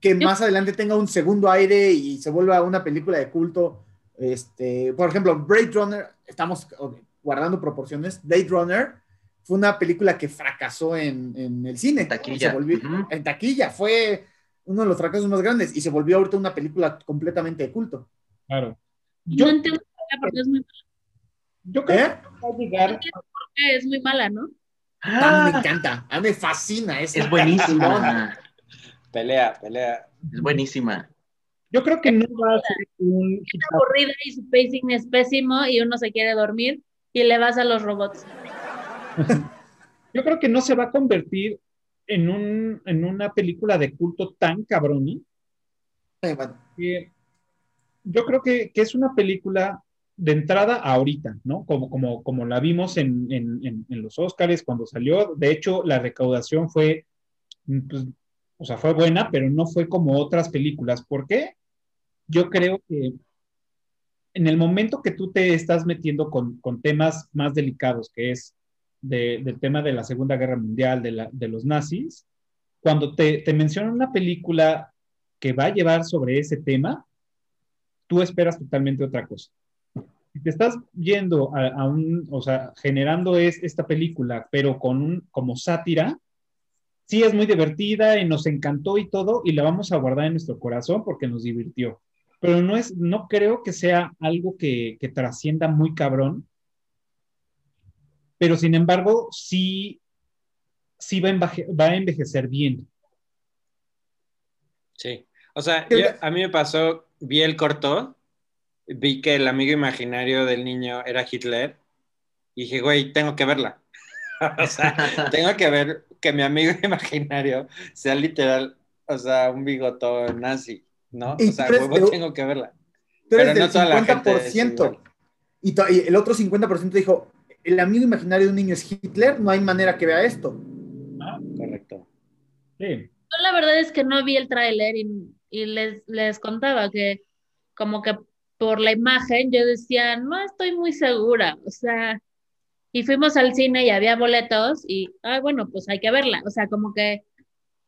que más adelante tenga un segundo aire y se vuelva una película de culto. Este, por ejemplo, Blade Runner, estamos guardando proporciones. Blade Runner fue una película que fracasó en, en el cine. En taquilla. Se volvió- Ujú. En taquilla, fue uno de los fracasos más grandes y se volvió ahorita una película completamente de culto. Claro. No Yo, entiendo porque es muy, yo creo ¿Eh? que va a llegar. Es muy mala, ¿no? A mí me encanta, a mí me fascina. Es, Es buenísima. Pelea, pelea. Es buenísima. Yo creo que no va a ser un Es aburrida y su pacing es pésimo y uno se quiere dormir y le vas a los robots. Yo creo que no se va a convertir en, un, en una película de culto tan cabrona Eh, bueno, yo creo que, que es una película de entrada ahorita, ¿no? Como, como, como la vimos en, en, los Óscares cuando salió. De hecho, la recaudación fue, mm, pues, o sea, fue buena, pero no fue como otras películas. ¿Por qué? Yo creo que en el momento que tú te estás metiendo con, con temas más delicados, que es de- del tema de la Segunda Guerra Mundial, de, la- de los nazis, cuando te, te mencionan una película que va a llevar sobre ese tema, tú esperas totalmente otra cosa. Si te estás yendo a, a un, o sea, generando es, esta película, pero con un, como sátira, sí es muy divertida y nos encantó y todo, y la vamos a guardar en nuestro corazón porque nos divirtió. Pero no es, no creo que sea algo que, que trascienda muy cabrón. Pero sin embargo, sí, sí va a, enveje- va a envejecer bien. Sí. O sea, yo- a mí me pasó, vi el corto, vi que el amigo imaginario del niño era Hitler y dije, güey, tengo que verla. o sea, tengo que ver que mi amigo imaginario sea literal, o sea, un bigotón nazi, ¿no? Y O sea, huevo, de- tengo que verla. Pero no toda la gente es 50%. igual. Y, y el otro 50% dijo, el amigo imaginario de un niño es Hitler, no hay manera que vea esto. Correcto. Sí. Yo la verdad es que no vi el tráiler y, y les, les contaba que como que por la imagen yo decía, no estoy muy segura, o sea, y fuimos al cine y había boletos y, ah, bueno, pues hay que verla, o sea, como que,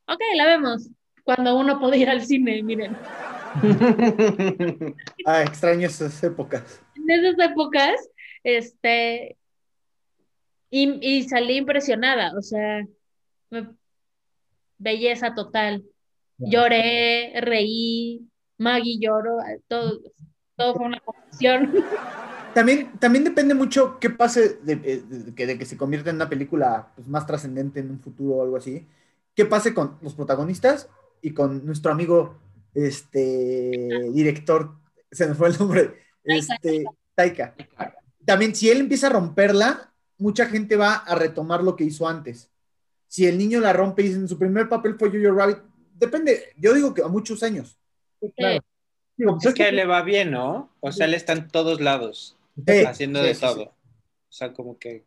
ok, la vemos, cuando uno podía ir al cine, miren. Ah, extraño esas épocas. En esas épocas, este, y, y salí impresionada, o sea, me- belleza total. Lloré, reí, Maggie lloró, todo, todo fue una confusión. También, también depende mucho qué pase de, de- de que, de que se convierta en una película pues, más trascendente en un futuro o algo así. ¿Qué pase con los protagonistas y con nuestro amigo este director? Se me fue el nombre. Este, Taika. También, si él empieza a romperla, mucha gente va a retomar lo que hizo antes. Si el niño la rompe y dicen su primer papel fue Jojo Rabbit, depende. Yo digo que a muchos años. Claro. Digo, pues Es es que que- le va bien, ¿no? O sea, él está en todos lados, Sí, haciendo sí, de sí, todo. sí. O sea, como que,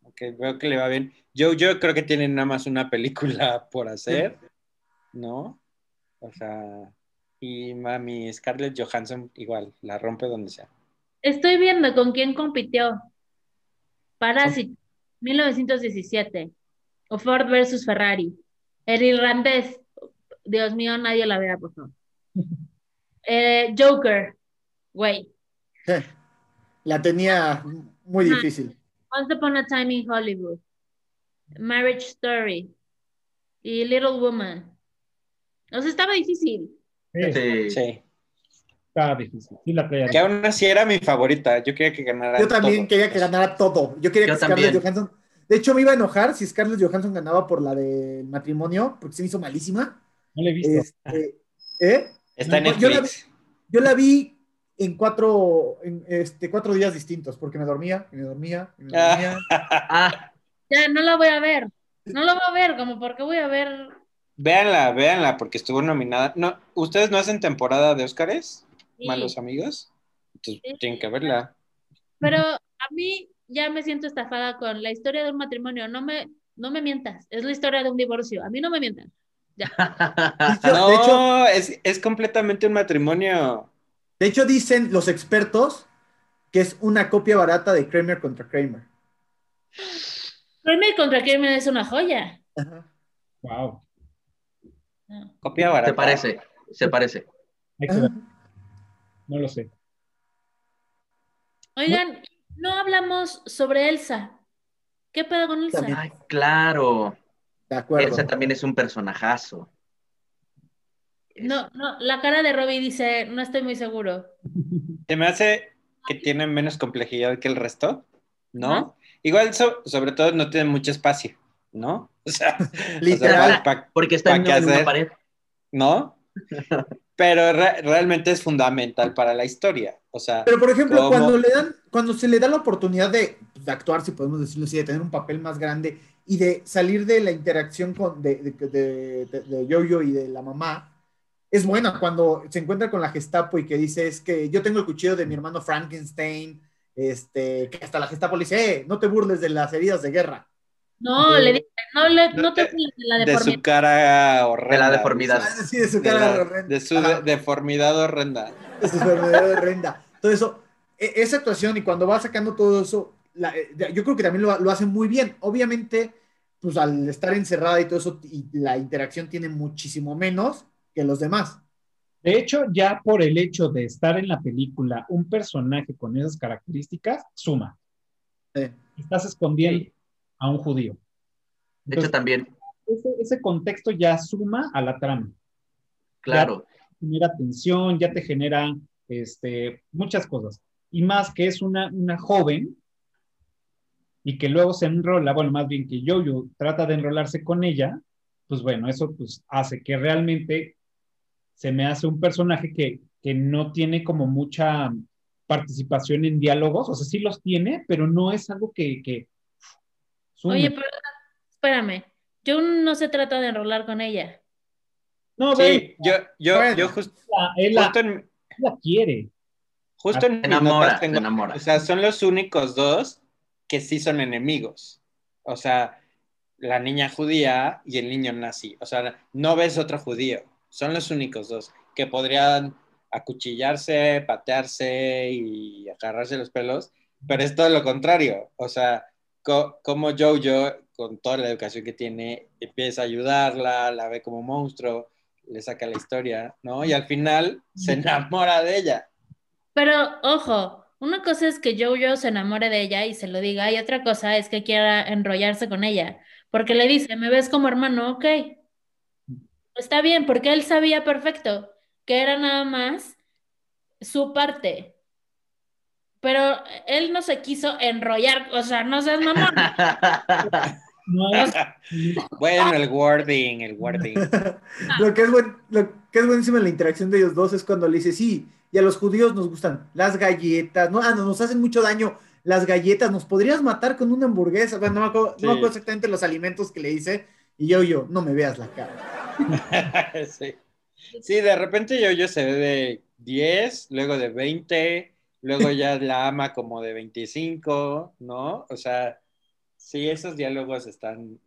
como que veo que le va bien. Yo, yo creo que tienen nada más una película por hacer, ¿no? O sea, y mami Scarlett Johansson igual, la rompe donde sea. Estoy viendo con quién compitió. Parásito, 1917. O Ford versus Ferrari. El irlandés. Dios mío, nadie la vea, por favor. Eh, Joker. Güey. La tenía muy Ajá. difícil. Once Upon a Time in Hollywood. Marriage Story. Y Little Woman. O sea, estaba difícil. Sí, Sí. Sí. está difícil. Sí, la traía. Que aún así era mi favorita. Yo quería que ganara. Yo también todo. quería que ganara todo. Yo quería Yo que Scarlett también. Johansson. De hecho, me iba a enojar si Scarlett Johansson ganaba por la del matrimonio, porque se me hizo malísima. No la he visto. Este, ¿eh? Está en No, yo la Netflix. Yo la vi en cuatro, en, este, cuatro días distintos, porque me dormía, y me dormía, y me dormía. Ah, Ya, no la voy a ver. No la voy a ver, como porque voy a ver. Véanla, véanla, porque estuvo nominada. No, ¿Ustedes no hacen temporada de Óscares? Sí. Malos amigos. Entonces Sí. tienen que verla. Pero a mí ya me siento estafada con la historia de un matrimonio. No me, no me mientas. Es la historia de un divorcio. A mí no me mientan. De No, hecho, es, es completamente un matrimonio. de hecho, dicen los expertos que es una copia barata de Kramer contra Kramer. Kramer contra Kramer es una joya. Ajá. Wow. Copia barata. se parece, se parece. No lo sé. Oigan, no hablamos sobre Elsa. ¿Qué pedo con Elsa? Ay, claro. De acuerdo. Elsa también es un personajazo. No, no, la cara de Robbie dice, no estoy muy seguro. Se me hace que tiene menos complejidad que el resto, ¿no? Igual, so- sobre todo, no tiene mucho espacio, ¿no? O sea, Literal. o sea, pa- pa- Porque está ¿Pa en, una pared. ¿no? Pero re- realmente es fundamental para la historia. O sea, Pero por ejemplo, ¿Cómo? cuando le dan, cuando se le da la oportunidad de, de actuar, si podemos decirlo así, de tener un papel más grande y de salir de la interacción con de, de, de, de- de Yo-Yo y de la mamá, es buena cuando se encuentra con la Gestapo y que dice es que yo tengo el cuchillo de mi hermano Frankenstein, este, que hasta la Gestapo le dice, "Eh, no te burles de las heridas de guerra. No, De- le dice, no, le, no No te burles de la de deformidad. su cara horrenda. De la deformidad. Ah, sí, de su De, cara la- horrenda. de su Ajá. de- deformidad horrenda. de su enfermedad de renda. Todo eso, e- esa actuación y cuando va sacando todo eso, la- eh, yo creo que también lo, lo hace muy bien. Obviamente, pues al estar encerrada y todo eso, y la interacción tiene muchísimo menos que los demás. De hecho, ya por el hecho de estar en la película un personaje con esas características, suma. Sí. Estás escondiendo a un judío. De hecho, también, ese, ese contexto ya suma a la trama. claro. genera tensión, ya te genera este, muchas cosas. Y más que es una, una joven y que luego se enrola, bueno, más bien que Yoyo trata de enrolarse con ella, pues bueno, eso pues hace que realmente se me hace un personaje que, que no tiene como mucha participación en diálogos, o sea, sí los tiene, pero no es algo que... que sume. Oye, pero espérame, yo no se trata de enrolar con ella. no, ve, Sí, yo, yo, Bueno. yo just- él la, justo en, la quiere. justo en mis enamora, notas se tengo- enamora. o sea, son los únicos dos que sí son enemigos. O sea, la niña judía y el niño nazi. O sea, no ves otro judío. Son los únicos dos que podrían acuchillarse, patearse y agarrarse los pelos, pero es todo lo contrario. O sea, co- como Jojo con toda la educación que tiene, empieza a ayudarla, la ve como monstruo, le saca la historia, ¿no? Y al final se enamora de ella. Pero ojo, una cosa es que Jojo se enamore de ella y se lo diga, y otra cosa es que quiera enrollarse con ella, porque le dice, me ves como hermano, ok. Está bien, porque él sabía perfecto que era nada más su parte. Pero él no se quiso enrollar, o sea, no seas mamón. No, bueno, el wording, el wording. lo, que es buen, lo que es buenísimo en la interacción de ellos dos es cuando le dice, sí, y a los judíos nos gustan las galletas, no, ah, no, nos hacen mucho daño las galletas, nos podrías matar con una hamburguesa, bueno, no me acuerdo, no me acuerdo exactamente los alimentos que le dice, y yo, yo, no me veas la cara. sí. sí, de repente yo, yo se ve de 10, luego de 20, luego ya la ama como de 25, ¿no? O sea, sí, esos diálogos están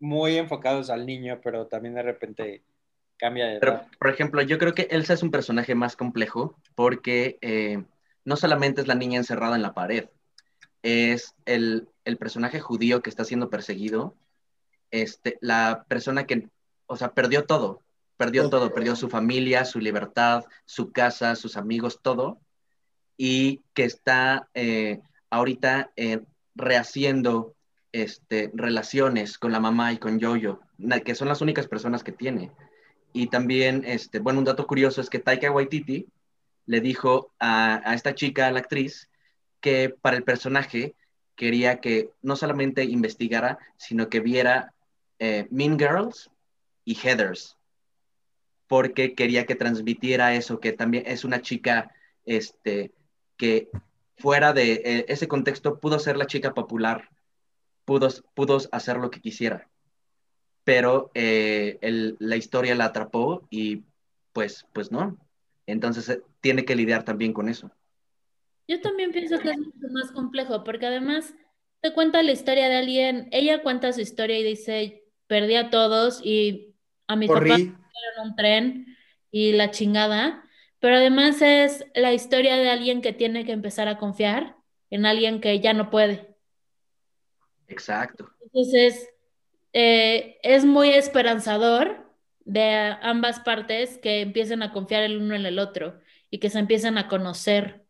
muy enfocados al niño, pero también de repente cambia de Pero, por ejemplo, yo creo que Elsa es un personaje más complejo porque eh, no solamente es la niña encerrada en la pared, es el, el personaje judío que está siendo perseguido, este, la persona que, o sea, perdió todo, perdió todo, perdió su familia, su libertad, su casa, sus amigos, todo, y que está eh, ahorita eh, rehaciendo este, relaciones con la mamá y con Jojo, que son las únicas personas que tiene. Y también, este, bueno, un dato curioso es que Taika Waititi le dijo a, esta chica, a la actriz, que para el personaje quería que no solamente investigara, sino que viera eh, Mean Girls y Heathers, porque quería que transmitiera eso, que también es una chica este, que fuera de eh, ese contexto pudo ser la chica popular, pudo, pudo hacer lo que quisiera, pero eh, la historia la atrapó y pues, pues no. Entonces tiene que lidiar también con eso. Yo también pienso que es mucho más complejo, porque además te cuenta la historia de alguien, ella cuenta su historia y dice, perdí a todos y a mi papá en un tren y la chingada, pero además es la historia de alguien que tiene que empezar a confiar en alguien que ya no puede. Exacto. Entonces, eh, es muy esperanzador de ambas partes que empiecen a confiar el uno en el otro y que se empiecen a conocer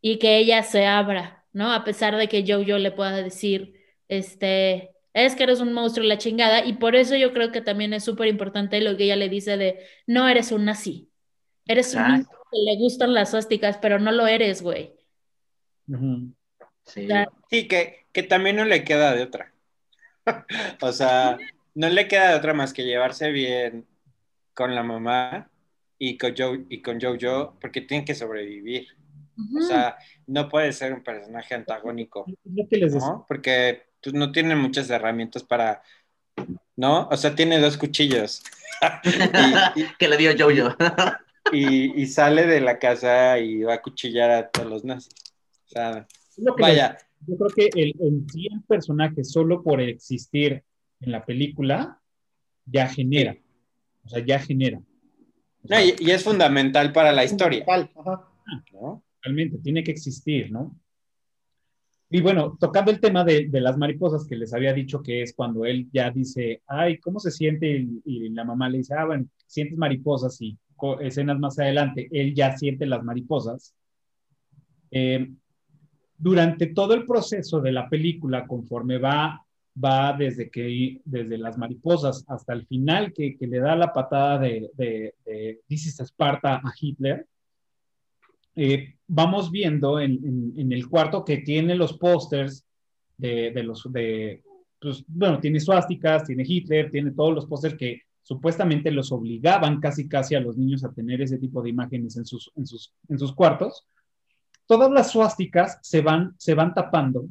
y que ella se abra, ¿no? A pesar de que yo, yo le pueda decir, este, es que eres un monstruo la chingada, y por eso yo creo que también es súper importante lo que ella le dice de, no eres un nazi, eres un niño que le gustan las suásticas, pero no lo eres, güey. Sí, sí que, que también no le queda de otra. o sea, no le queda de otra más que llevarse bien con la mamá y con Joe y con Jojo porque tienen que sobrevivir. O sea, no puede ser un personaje antagónico, ¿no? Porque pues no tiene muchas herramientas para, ¿no? O sea, tiene dos cuchillos. que le dio Jojo. y, y, sale de la casa y va a cuchillar a todos los nazis. O sea, vaya. yo creo que el, el, personaje, solo por existir en la película, ya genera. O sea, ya genera. no, y, y, es fundamental para la historia. Ajá. ¿no? Realmente, tiene que existir, ¿no? Y bueno, tocando el tema de, de, las mariposas que les había dicho que es cuando él ya dice, ay, ¿cómo se siente? Y, la mamá le dice, ah, bueno, sientes mariposas y escenas más adelante, él ya siente las mariposas. Eh, durante todo el proceso de la película, conforme va, va desde, que, desde las mariposas hasta el final que, que le da la patada de, de, de This is Sparta a Hitler, eh, vamos viendo en, en, el cuarto que tiene los pósters de, de, los, de, pues, bueno, tiene suásticas, tiene Hitler, tiene todos los pósters que supuestamente los obligaban casi casi a los niños a tener ese tipo de imágenes en sus, en sus, en sus cuartos. Todas las suásticas se van, se van tapando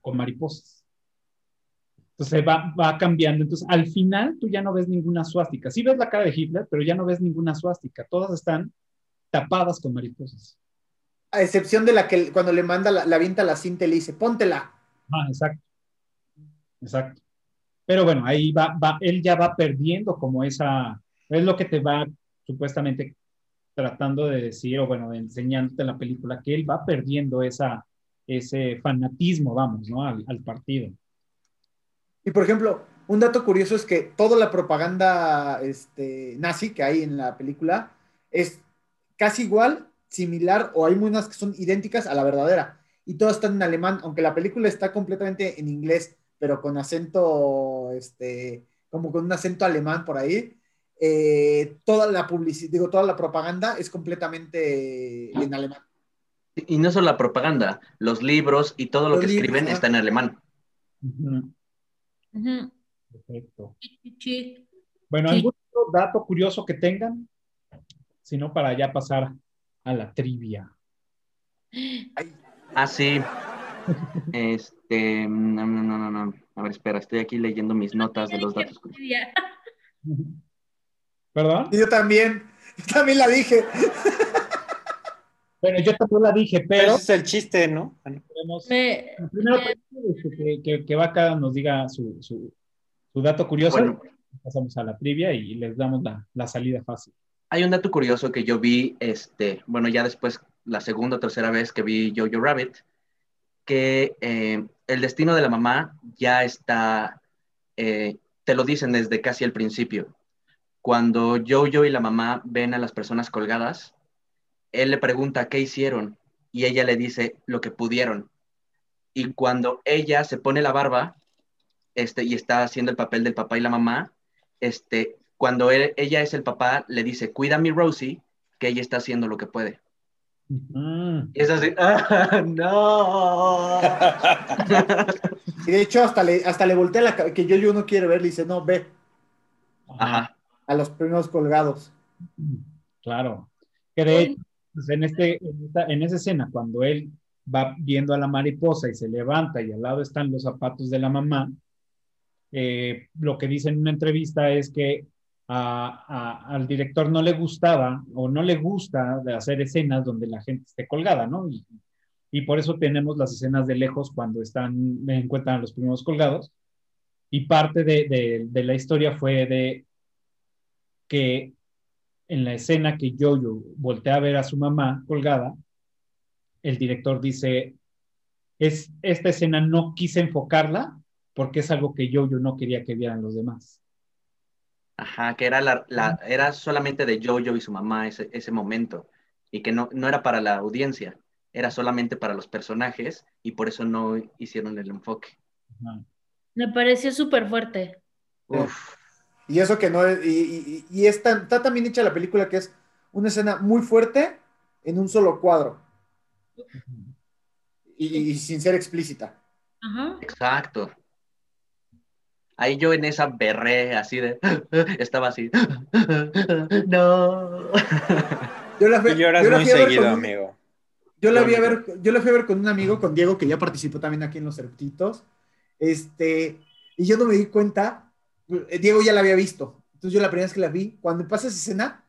con mariposas. Entonces va, va cambiando. Entonces al final tú ya no ves ninguna suástica. Sí ves la cara de Hitler, pero ya no ves ninguna suástica. Todas están tapadas con mariposas. A excepción de la que cuando le manda la, la avienta la cinta y le dice, póntela. Ah, exacto. Exacto. Pero bueno, ahí va, va, él ya va perdiendo como esa, es lo que te va supuestamente tratando de decir, o bueno, enseñándote en la película, que él va perdiendo ese fanatismo, vamos, ¿no? Al, al partido. Y por ejemplo, un dato curioso es que toda la propaganda este, nazi que hay en la película es casi igual, similar, o hay unas que son idénticas a la verdadera. Y todas están en alemán, aunque la película está completamente en inglés, pero con acento, este, como con un acento alemán por ahí. Eh, toda la publicidad, digo, toda la propaganda es completamente en alemán. Y no solo la propaganda, los libros y todo lo Los que libros, escriben está en alemán. Perfecto. Bueno. ¿algún otro dato curioso que tengan? Si no, para ya pasar a la trivia. Ah, sí. Este, no, no, no, no, no. A ver, espera, estoy aquí leyendo mis notas de los datos. ¿Perdón? Y yo también, yo también la dije. Bueno, yo también la dije, Pero pero ese es el chiste, ¿no? queremos- Me- primero que, que, que Vaca nos diga su, su, su dato curioso. Bueno. Pasamos a la trivia y les damos la, la salida fácil. Hay un dato curioso que yo vi, este, bueno, ya después, la segunda o tercera vez que vi Jojo Rabbit, que eh, el destino de la mamá ya está, eh, te lo dicen desde casi el principio. Cuando Jojo y la mamá ven a las personas colgadas, él le pregunta qué hicieron y ella le dice lo que pudieron. Y cuando ella se pone la barba este, y está haciendo el papel del papá y la mamá, este, cuando él- ella es el papá, le dice, cuida a mi Rosie, que ella está haciendo lo que puede. Mm, Y es así, ¡ah, no! Y de hecho, hasta le, hasta le voltea la que yo, yo no quiere ver, le dice, no, ve Ajá. A los primeros colgados. Claro. Que de hecho, pues, en, este, en, esta- en esa escena, cuando él va viendo a la mariposa y se levanta y al lado están los zapatos de la mamá, eh, lo que dice en una entrevista es que a- a- al director no le gustaba o no le gusta de hacer escenas donde la gente esté colgada, ¿no? Y, y por eso tenemos las escenas de lejos cuando están, encuentran a los primeros colgados. Y parte de, de- de la historia fue de que en la escena que Jojo voltea a ver a su mamá colgada, el director dice, es, esta escena no quise enfocarla porque es algo que Jojo no quería que vieran los demás. Ajá, que era, la, la- era solamente de Jojo y su mamá ese, ese momento, y que no, no era para la audiencia, era solamente para los personajes, y por eso no hicieron el enfoque. Ajá. Me pareció súper fuerte. Uf, Y eso que no es, y, y, y es tan- está también hecha la película que es una escena muy fuerte en un solo cuadro. Y, y sin ser explícita. Ajá. exacto. Ahí yo en esa berré así de, estaba así, no. Yo la, fui- Tú lloras yo la muy fui a ver seguido, con un- amigo. Yo la, vi a ver, yo la fui a ver con un amigo, con Diego, que ya participó también aquí en Los Certitos. Este, y yo no me di cuenta, Diego ya la había visto. Entonces yo la primera vez que la vi, cuando pasa esa escena,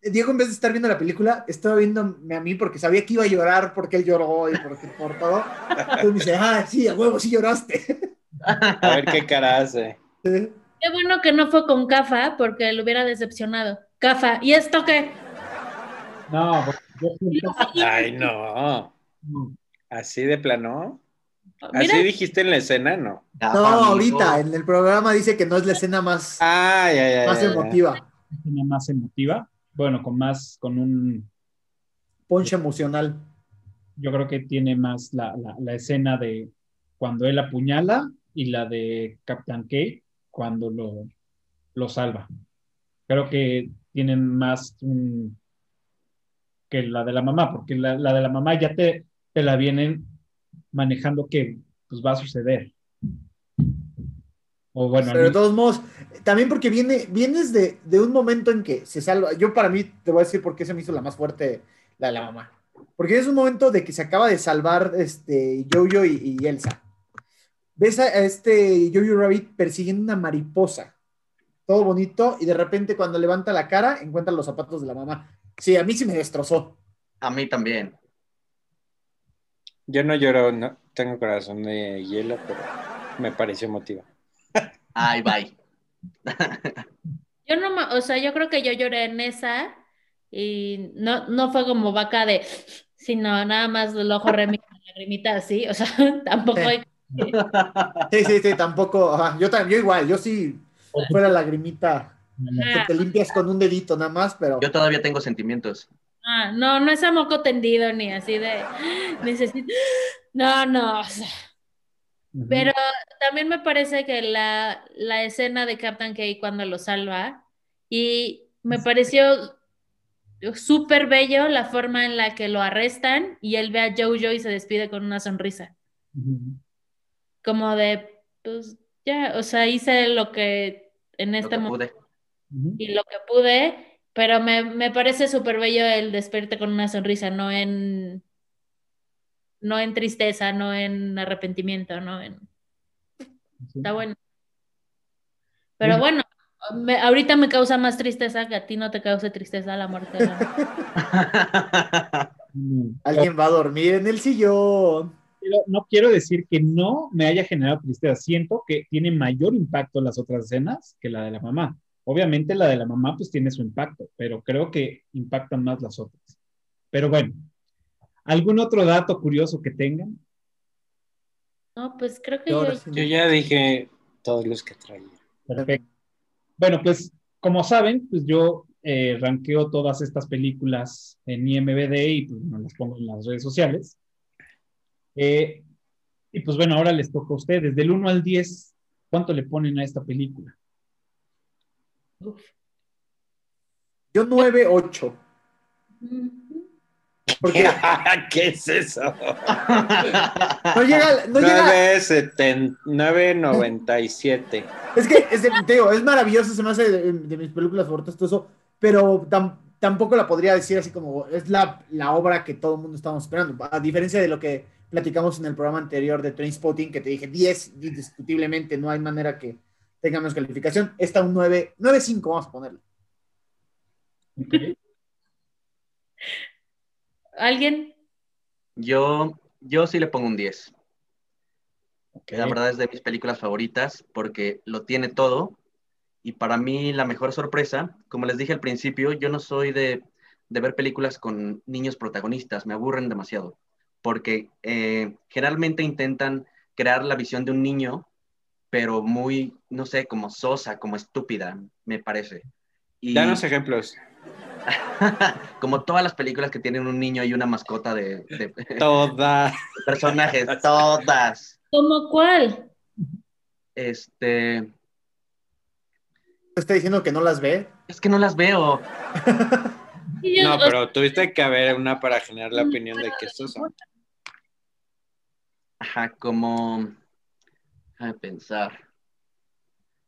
eh, Diego en vez de estar viendo la película, estaba viéndome a mí porque sabía que iba a llorar porque él lloró y porque, por todo. Entonces me dice, ah, sí, a huevo, sí lloraste. A ver qué cara hace. Qué bueno que no fue con Cafa porque lo hubiera decepcionado. Cafa, ¿y esto qué? No, porque yo siento- Ay, no. Así de plano. Mira, Así dijiste en la escena, no. Ya, No, ahorita, en el programa dice que no es la escena más, Ay, ay, ay. más ay. emotiva, escena más emotiva, bueno, con más, con un, ponche emocional. yo creo que tiene más la, la, la escena de cuando él apuñala y la de Captain K cuando lo, lo salva. Creo que tienen más un- que la de la mamá, porque la, la de la mamá ya te, te la vienen manejando que pues va a suceder. O bueno, Pero de todos modos, también porque viene, vienes de, de un momento en que se salva. Yo para mí te voy a decir por qué se me hizo la más fuerte la de la mamá. Porque es un momento de que se acaba de salvar este Jojo y, y Elsa. Ves a, a este Jojo Rabbit persiguiendo una mariposa. Todo bonito, y de repente cuando levanta la cara, encuentra los zapatos de la mamá. Sí, a mí sí me destrozó. A mí también. Yo no lloro, no tengo corazón de hielo, pero me pareció emotiva. Ay, bye. yo no, o sea, yo creo que yo lloré en esa y no, no fue como vaca de, sino nada más el ojo remita, lagrimita así, o sea, tampoco hay Sí, sí, sí, tampoco. ajá, Yo, tam- yo igual, yo sí fuera lagrimita que Ah, te limpias con un dedito nada más, pero Yo todavía tengo sentimientos. Ah, no, no es a moco tendido ni así de necesito. No, no. o sea. Pero también me parece que la, la escena de Captain K cuando lo salva, y me pareció súper bello la forma en la que lo arrestan y él ve a Jojo y se despide con una sonrisa. Ujú. Como de, pues ya, o sea, hice lo que en este momento pude. Ujú. y lo que pude, pero me, me parece súper bello el despertar con una sonrisa, no en, no en tristeza, no en arrepentimiento, no en... Sí. Está bueno. Pero Muy- bueno, me- ahorita me causa más tristeza que a ti no te cause tristeza la muerte. la- alguien va a dormir en el sillón. Pero no quiero decir que no me haya generado tristeza. Siento que tiene mayor impacto las otras escenas que la de la mamá. Obviamente la de la mamá pues tiene su impacto, pero creo que impactan más las otras. Pero bueno, ¿algún otro dato curioso que tengan? No, pues creo que yo- Yo ya dije todos los que traía. Perfecto. Bueno, pues como saben, pues yo eh, ranqueo todas estas películas en IMBD y pues las pongo en las redes sociales. Eh, y pues bueno, ahora les toca a ustedes. Del 1 al 10, ¿cuánto le ponen a esta película? Yo 9, 8. Porque ¿Qué es eso? no llega, no llega, 9.70 9.97. es que es, de- te digo, es maravilloso, se me hace de, de mis películas favoritas, todo eso, pero tam- tampoco la podría decir así como es la, la obra que todo el mundo estamos esperando. A diferencia de lo que platicamos en el programa anterior de Trainspotting, que te dije 10, indiscutiblemente, no hay manera que tenga menos calificación. Esta un 9, 9.5 vamos a ponerle. Ok. ¿Alguien? Yo, yo sí le pongo un 10. Ok. La verdad es de mis películas favoritas porque lo tiene todo. Y para mí la mejor sorpresa, como les dije al principio, yo no soy de, de ver películas con niños protagonistas, me aburren demasiado. Porque eh, generalmente intentan crear la visión de un niño, pero muy, no sé, como sosa, como estúpida, me parece. Y Danos ejemplos. como todas las películas que tienen un niño y una mascota de, de Todas. personajes, todas. ¿Cómo cuál? Este, Está diciendo que no las ve. es que no las veo. No, pero tuviste que haber una para generar la opinión de que estos son. Ajá, como. Déjame pensar.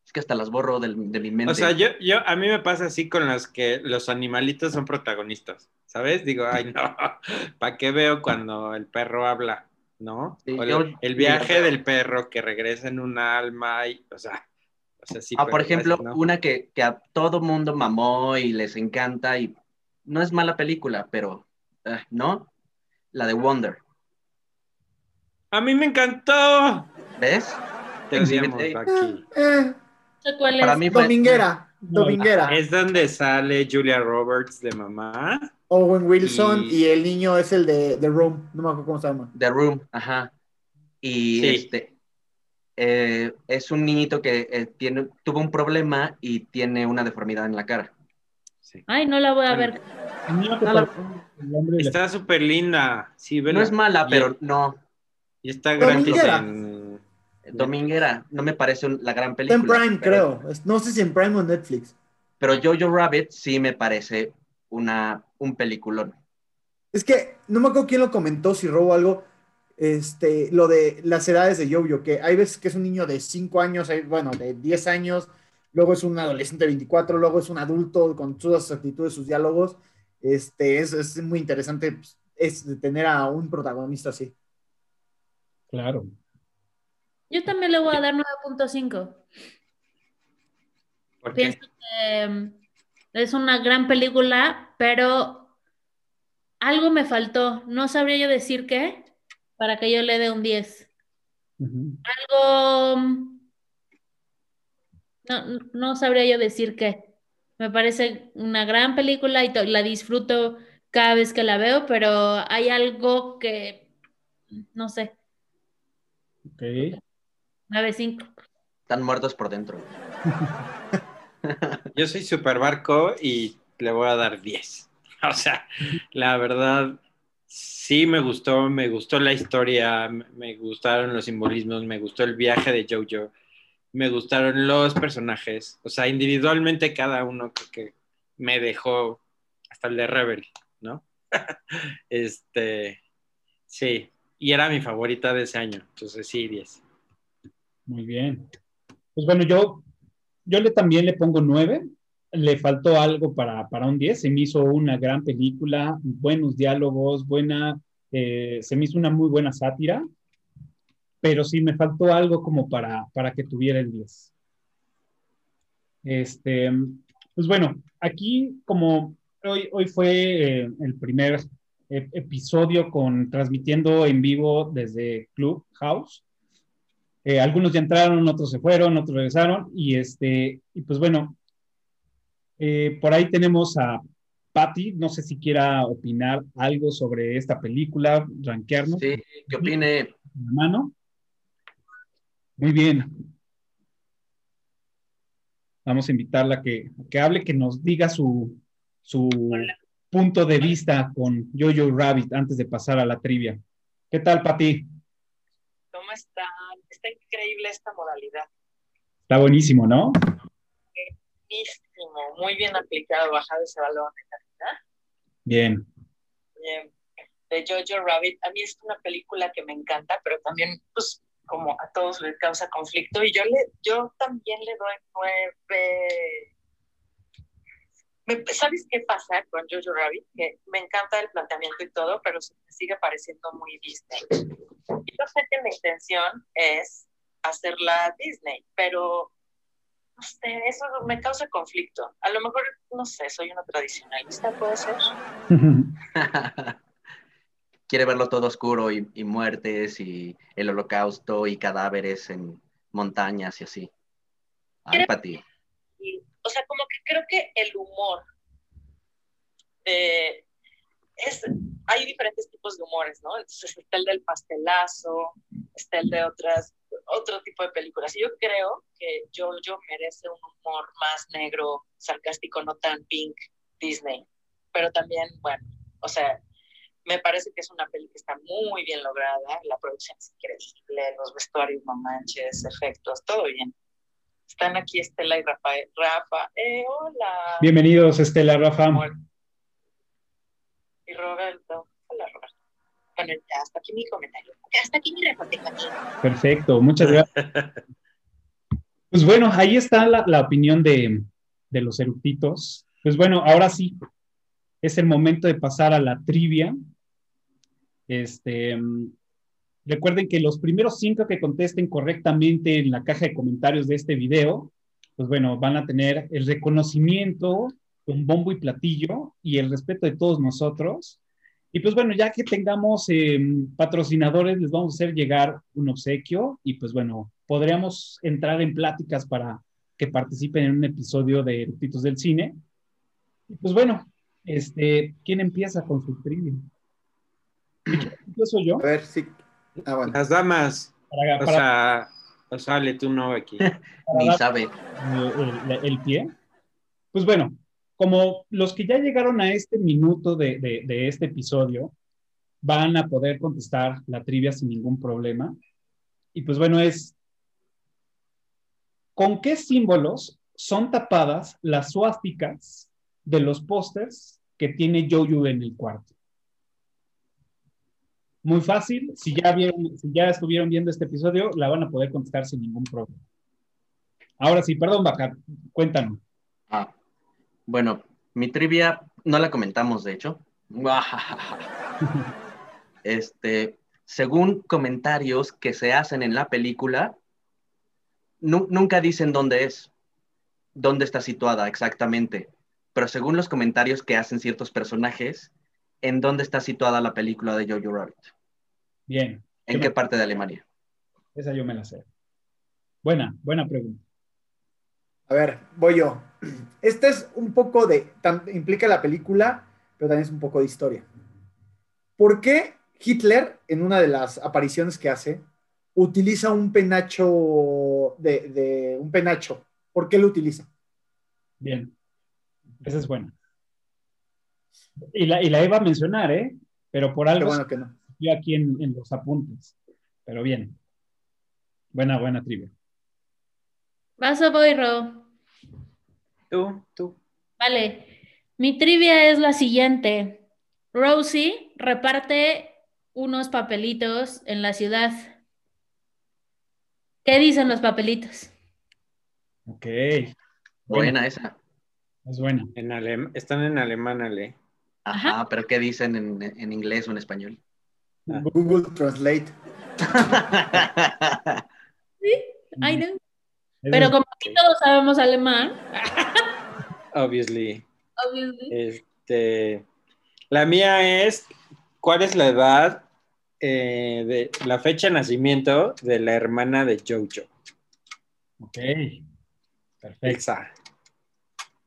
Es que hasta las borro del- de, mi mente. O sea, yo, yo, a mí me pasa así con las que los animalitos son protagonistas, ¿sabes? Digo, ay, no, ¿para qué veo cuando el perro habla? ¿No? Sí, O el, yo- el sí, viaje yo- del perro que regresa en un alma, y, o sea, o sea, sí. ah, por ejemplo, no. una que, que a todo mundo mamó y les encanta y no es mala película, pero eh, no. La de Wonder. A mí me encantó. ¿Ves? Te odiamos aquí. Eh, sé cuál es. Para mí dominguera, dominguera. Es donde sale Julia Roberts de mamá. Owen Wilson Y- y... el niño es el de The Room, no me acuerdo cómo se llama. The Room, ajá. Y Sí. este. eh, es un niñito que eh, tiene, tuvo un problema y tiene una deformidad en la cara. Sí. Ay, no la voy a ver. No, la- Está súper linda. Sí, No es mala, Y- pero no. Y está gratis en... Dominguera, no me parece un- la gran película. en Prime, pero- creo. No sé si en Prime o Netflix. Pero Jojo Rabbit sí me parece una, un peliculón. Es que no me acuerdo quién lo comentó, si robo algo. Este, lo de las edades de Yo-Yo, que hay veces que es un niño de 5 años, bueno, de 10 años, luego es un adolescente de 24, luego es un adulto con todas sus actitudes, sus diálogos. Este, es, es muy interesante pues, es tener a un protagonista así. Claro. Yo también le voy a dar 9.5. ¿Por qué? Pienso que um, es una gran película, pero algo me faltó. No sabría yo decir qué para que yo le dé un 10. Ujú. Algo... um, No, no sabría yo decir qué. Me parece una gran película y la disfruto cada vez que la veo, pero hay algo que, no sé. Ok. 9.5. Están muertos por dentro. Yo soy Super Barco y le voy a dar 10. O sea, la verdad, sí me gustó, me gustó la historia, me gustaron los simbolismos, me gustó el viaje de Jojo, me gustaron los personajes. O sea, individualmente cada uno creo que me dejó hasta el de Rebel, ¿no? este, sí, y era mi favorita de ese año, entonces sí, 10. Muy bien. Pues bueno, yo, yo le, también le pongo 9. Le faltó algo para, para un 10. Se me hizo una gran película, buenos diálogos, buena, eh, se me hizo una muy buena sátira, pero sí me faltó algo como para, para que tuviera el 10. Este, pues bueno, aquí como hoy, hoy fue eh, el primer eh, episodio con transmitiendo en vivo desde Clubhouse. Eh, algunos ya entraron, otros se fueron, otros regresaron y este y pues bueno, eh, por ahí tenemos a Patty, no sé si quiera opinar algo sobre esta película, rankearnos. Sí, ¿qué opine? La mano. Muy bien. Vamos a invitarla a que, a que hable, que nos diga su, su punto de vista con Jojo Rabbit antes de pasar a la trivia. ¿Qué tal, Pati? ¿Cómo están? Está increíble esta modalidad. Está buenísimo, ¿no? Buenísimo, muy bien aplicado, bajado ese balón. ¿verdad? Bien. Bien. De Jojo Rabbit, a mí es una película que me encanta, pero también, pues, como a todos les causa conflicto, y yo, le, yo también le doy nueve ¿Sabes qué pasa con Jojo Rabbit? Que me encanta el planteamiento y todo, pero se me sigue pareciendo muy Disney. Yo sé que la intención es hacerla Disney, pero no sé, eso me causa conflicto. A lo mejor, no sé, soy una tradicionalista, puede ser. Quiere verlo todo oscuro y, y muertes y el holocausto y cadáveres en montañas y así. Ay, Pati. O sea, como que creo que el humor de- es, hay diferentes tipos de humores, ¿no? Entonces está el del pastelazo, está el de otras, otro tipo de películas. Y yo creo que Jojo merece un humor más negro, sarcástico, no tan pink Disney. Pero también, bueno, o sea, me parece que es una peli que está muy bien lograda, la producción es increíble, los vestuarios, no manches, efectos, todo bien. Están aquí Estela y Rafael. Rafa, eh, hola. Bienvenidos, Estela, Rafa. Amor. Y Roberto. Hola, Roberto. Bueno, hasta aquí mi comentario. Hasta aquí mi reporte. Perfecto, muchas gracias. Pues bueno, ahí está la, la opinión de, de los eructitos. Pues bueno, ahora sí, es el momento de pasar a la trivia. Este, mm, recuerden que los primeros cinco que contesten correctamente en la caja de comentarios de este video, pues bueno, van a tener el reconocimiento con bombo y platillo y el respeto de todos nosotros. Y pues bueno, ya que tengamos eh, patrocinadores, les vamos a hacer llegar un obsequio y pues bueno, podríamos entrar en pláticas para que participen en un episodio de Eructitos del Cine. Y pues bueno, este, ¿quién empieza con su trivia? ¿Empiezo yo? A ver, sí. Ah, bueno. Las damas, Para, o para- sea, o sea, le tú no aquí. Ni sabe. el, el- el pie. Pues bueno, como los que ya llegaron a este minuto de, este episodio van a poder contestar la trivia sin ningún problema. Y pues bueno, es, ¿con qué símbolos son tapadas las suásticas de los pósters que tiene Jojo en el cuarto? Muy fácil, si ya, vieron, si ya estuvieron viendo este episodio, la van a poder contestar sin ningún problema. Ahora sí, perdón, Bacar, cuéntanos. Ah, bueno, mi trivia no la comentamos, de hecho. Este, según comentarios que se hacen en la película, nu- nunca dicen dónde es, dónde está situada exactamente, pero según los comentarios que hacen ciertos personajes, en dónde está situada la película de Jojo Rabbit, Bien, en qué parte de Alemania. esa yo me la sé. Buena, buena pregunta. A ver, voy yo. Este es un poco de, tam- implica la película, pero también es un poco de historia. ¿Por qué Hitler, en una de las apariciones que hace, utiliza un penacho de, de- un penacho. ¿Por qué lo utiliza? Bien. Esa es buena. Y la, y la iba a mencionar, ¿eh? Pero por Qué algo bueno que no. yo aquí en, en los apuntes. Pero bien. Buena, buena trivia. Vas a voy, Ro. Tú, tú. Vale. Mi trivia es la siguiente. Rosie reparte unos papelitos en la ciudad. ¿Qué dicen los papelitos? Ok. Buena esa. Es buena. En alem- Están en alemán, Ale. Ajá, pero ¿qué dicen en, en inglés o en español? Google Translate. Ay, no. Esa Pero como aquí todos sabemos alemán, Obviously. obviously. Este, la mía es, ¿cuál es la edad eh, de la fecha de nacimiento de la hermana de Jojo? Ok. Perfecto.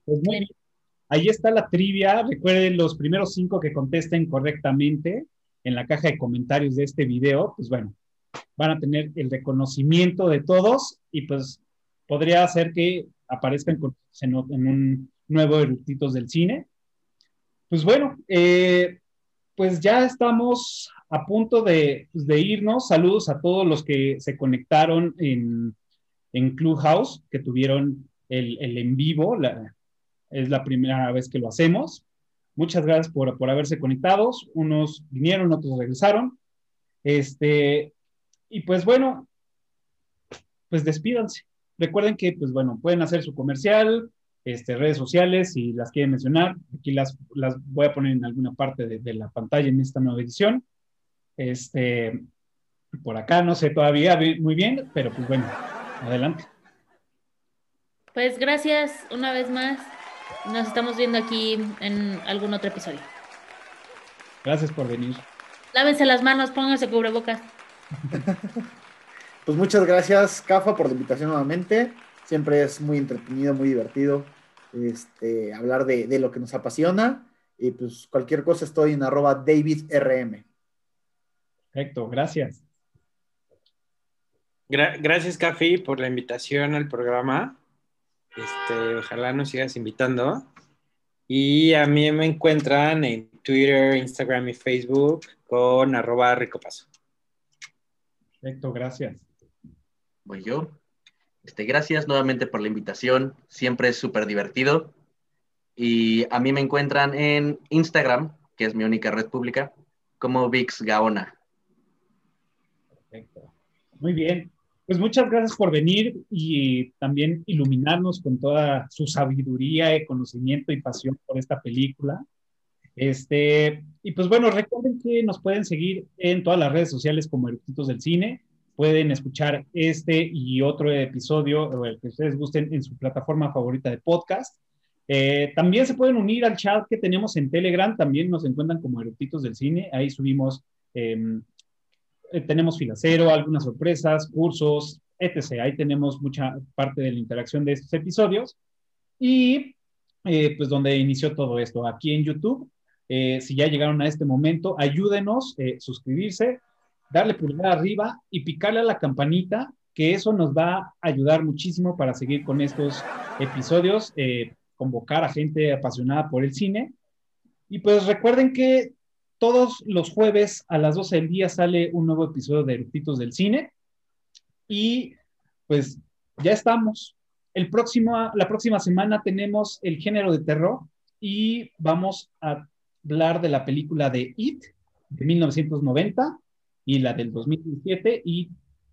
Pues muy bien. Ahí está la trivia. Recuerden los primeros cinco que contesten correctamente en la caja de comentarios de este video. Pues bueno, van a tener el reconocimiento de todos y pues podría ser que aparezcan en un nuevo Eructitos del Cine. Pues bueno, eh, pues ya estamos a punto de, pues, de irnos. Saludos a todos los que se conectaron en, en Clubhouse, que tuvieron el, el en vivo. La, es la primera vez que lo hacemos. Muchas gracias por, por haberse conectados. Unos vinieron, otros regresaron. Este, y pues bueno, pues despídanse. Recuerden que, pues bueno, pueden hacer su comercial, este, redes sociales, si las quieren mencionar. Aquí las, las voy a poner en alguna parte de, de la pantalla en esta nueva edición. Este, por acá no sé todavía muy bien, pero pues bueno, adelante. Pues gracias una vez más. Nos estamos viendo aquí en algún otro episodio. Gracias por venir. Lávense las manos, pónganse cubrebocas. Pues muchas gracias, Cafa, por la invitación nuevamente. Siempre es muy entretenido, muy divertido este, hablar de, de lo que nos apasiona. Y pues cualquier cosa estoy en arroba DavidRM. Perfecto, gracias. Gra- gracias, Cafi, por la invitación al programa. Este, ojalá nos sigas invitando. Y a mí me encuentran en Twitter, Instagram y Facebook con arroba ricopaso. Perfecto, gracias. Voy yo. Este, gracias nuevamente por la invitación. Siempre es súper divertido. Y a mí me encuentran en Instagram, que es mi única red pública, como Vix Gaona. Perfecto. Muy bien. Pues muchas gracias por venir y también iluminarnos con toda su sabiduría, eh, conocimiento y pasión por esta película. Este, y pues bueno, recuerden que nos pueden seguir en todas las redes sociales como Eructitos del Cine. Pueden escuchar este y otro episodio, o el que ustedes gusten, en su plataforma favorita de podcast. Eh, también se pueden unir al chat que tenemos en Telegram, también nos encuentran como Eructitos del Cine. Ahí subimos em, eh, tenemos filacero, algunas sorpresas, cursos, etc. Ahí tenemos mucha parte de la interacción de estos episodios. Y eh, pues donde inició todo esto, aquí en YouTube. Eh, si ya llegaron a este momento, ayúdenos, eh, suscribirse, darle pulgar arriba y picarle a la campanita, que eso nos va a ayudar muchísimo para seguir con estos episodios, eh, convocar a gente apasionada por el cine. Y pues recuerden que todos los jueves a las 12 del día sale un nuevo episodio de Eructitos del Cine. Y pues ya estamos. El próximo, la próxima semana tenemos el género de terror y vamos a hablar de la película de It de 1990 y la del 2017 y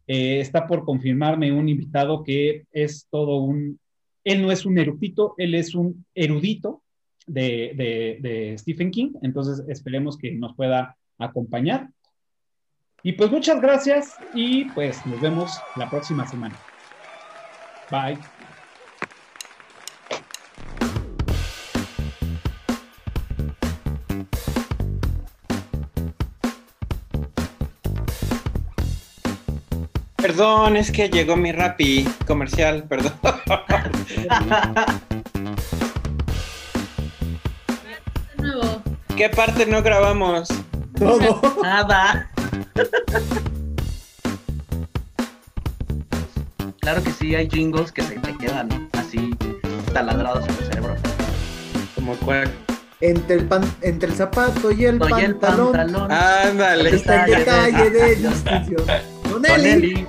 eh, está por confirmarme un invitado que es todo un, él no es un erudito, él es un erudito de, de, de Stephen King, entonces esperemos que nos pueda acompañar. Y pues muchas gracias y pues nos vemos la próxima semana. Bye. perdón, es que llegó mi rapi comercial, perdón. ¿Qué parte no grabamos? Todo. Ah, Nada. Claro que sí, hay jingles que se te quedan así taladrados en el cerebro. Como cuál. Entre el, pan, entre el zapato y el pantalón. Ándale. Está en calle de distinción. Don Eli.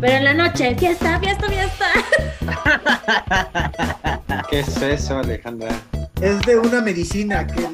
Pero en la noche, fiesta, fiesta, fiesta. ¿Qué es eso, Alejandra? Es de una medicina que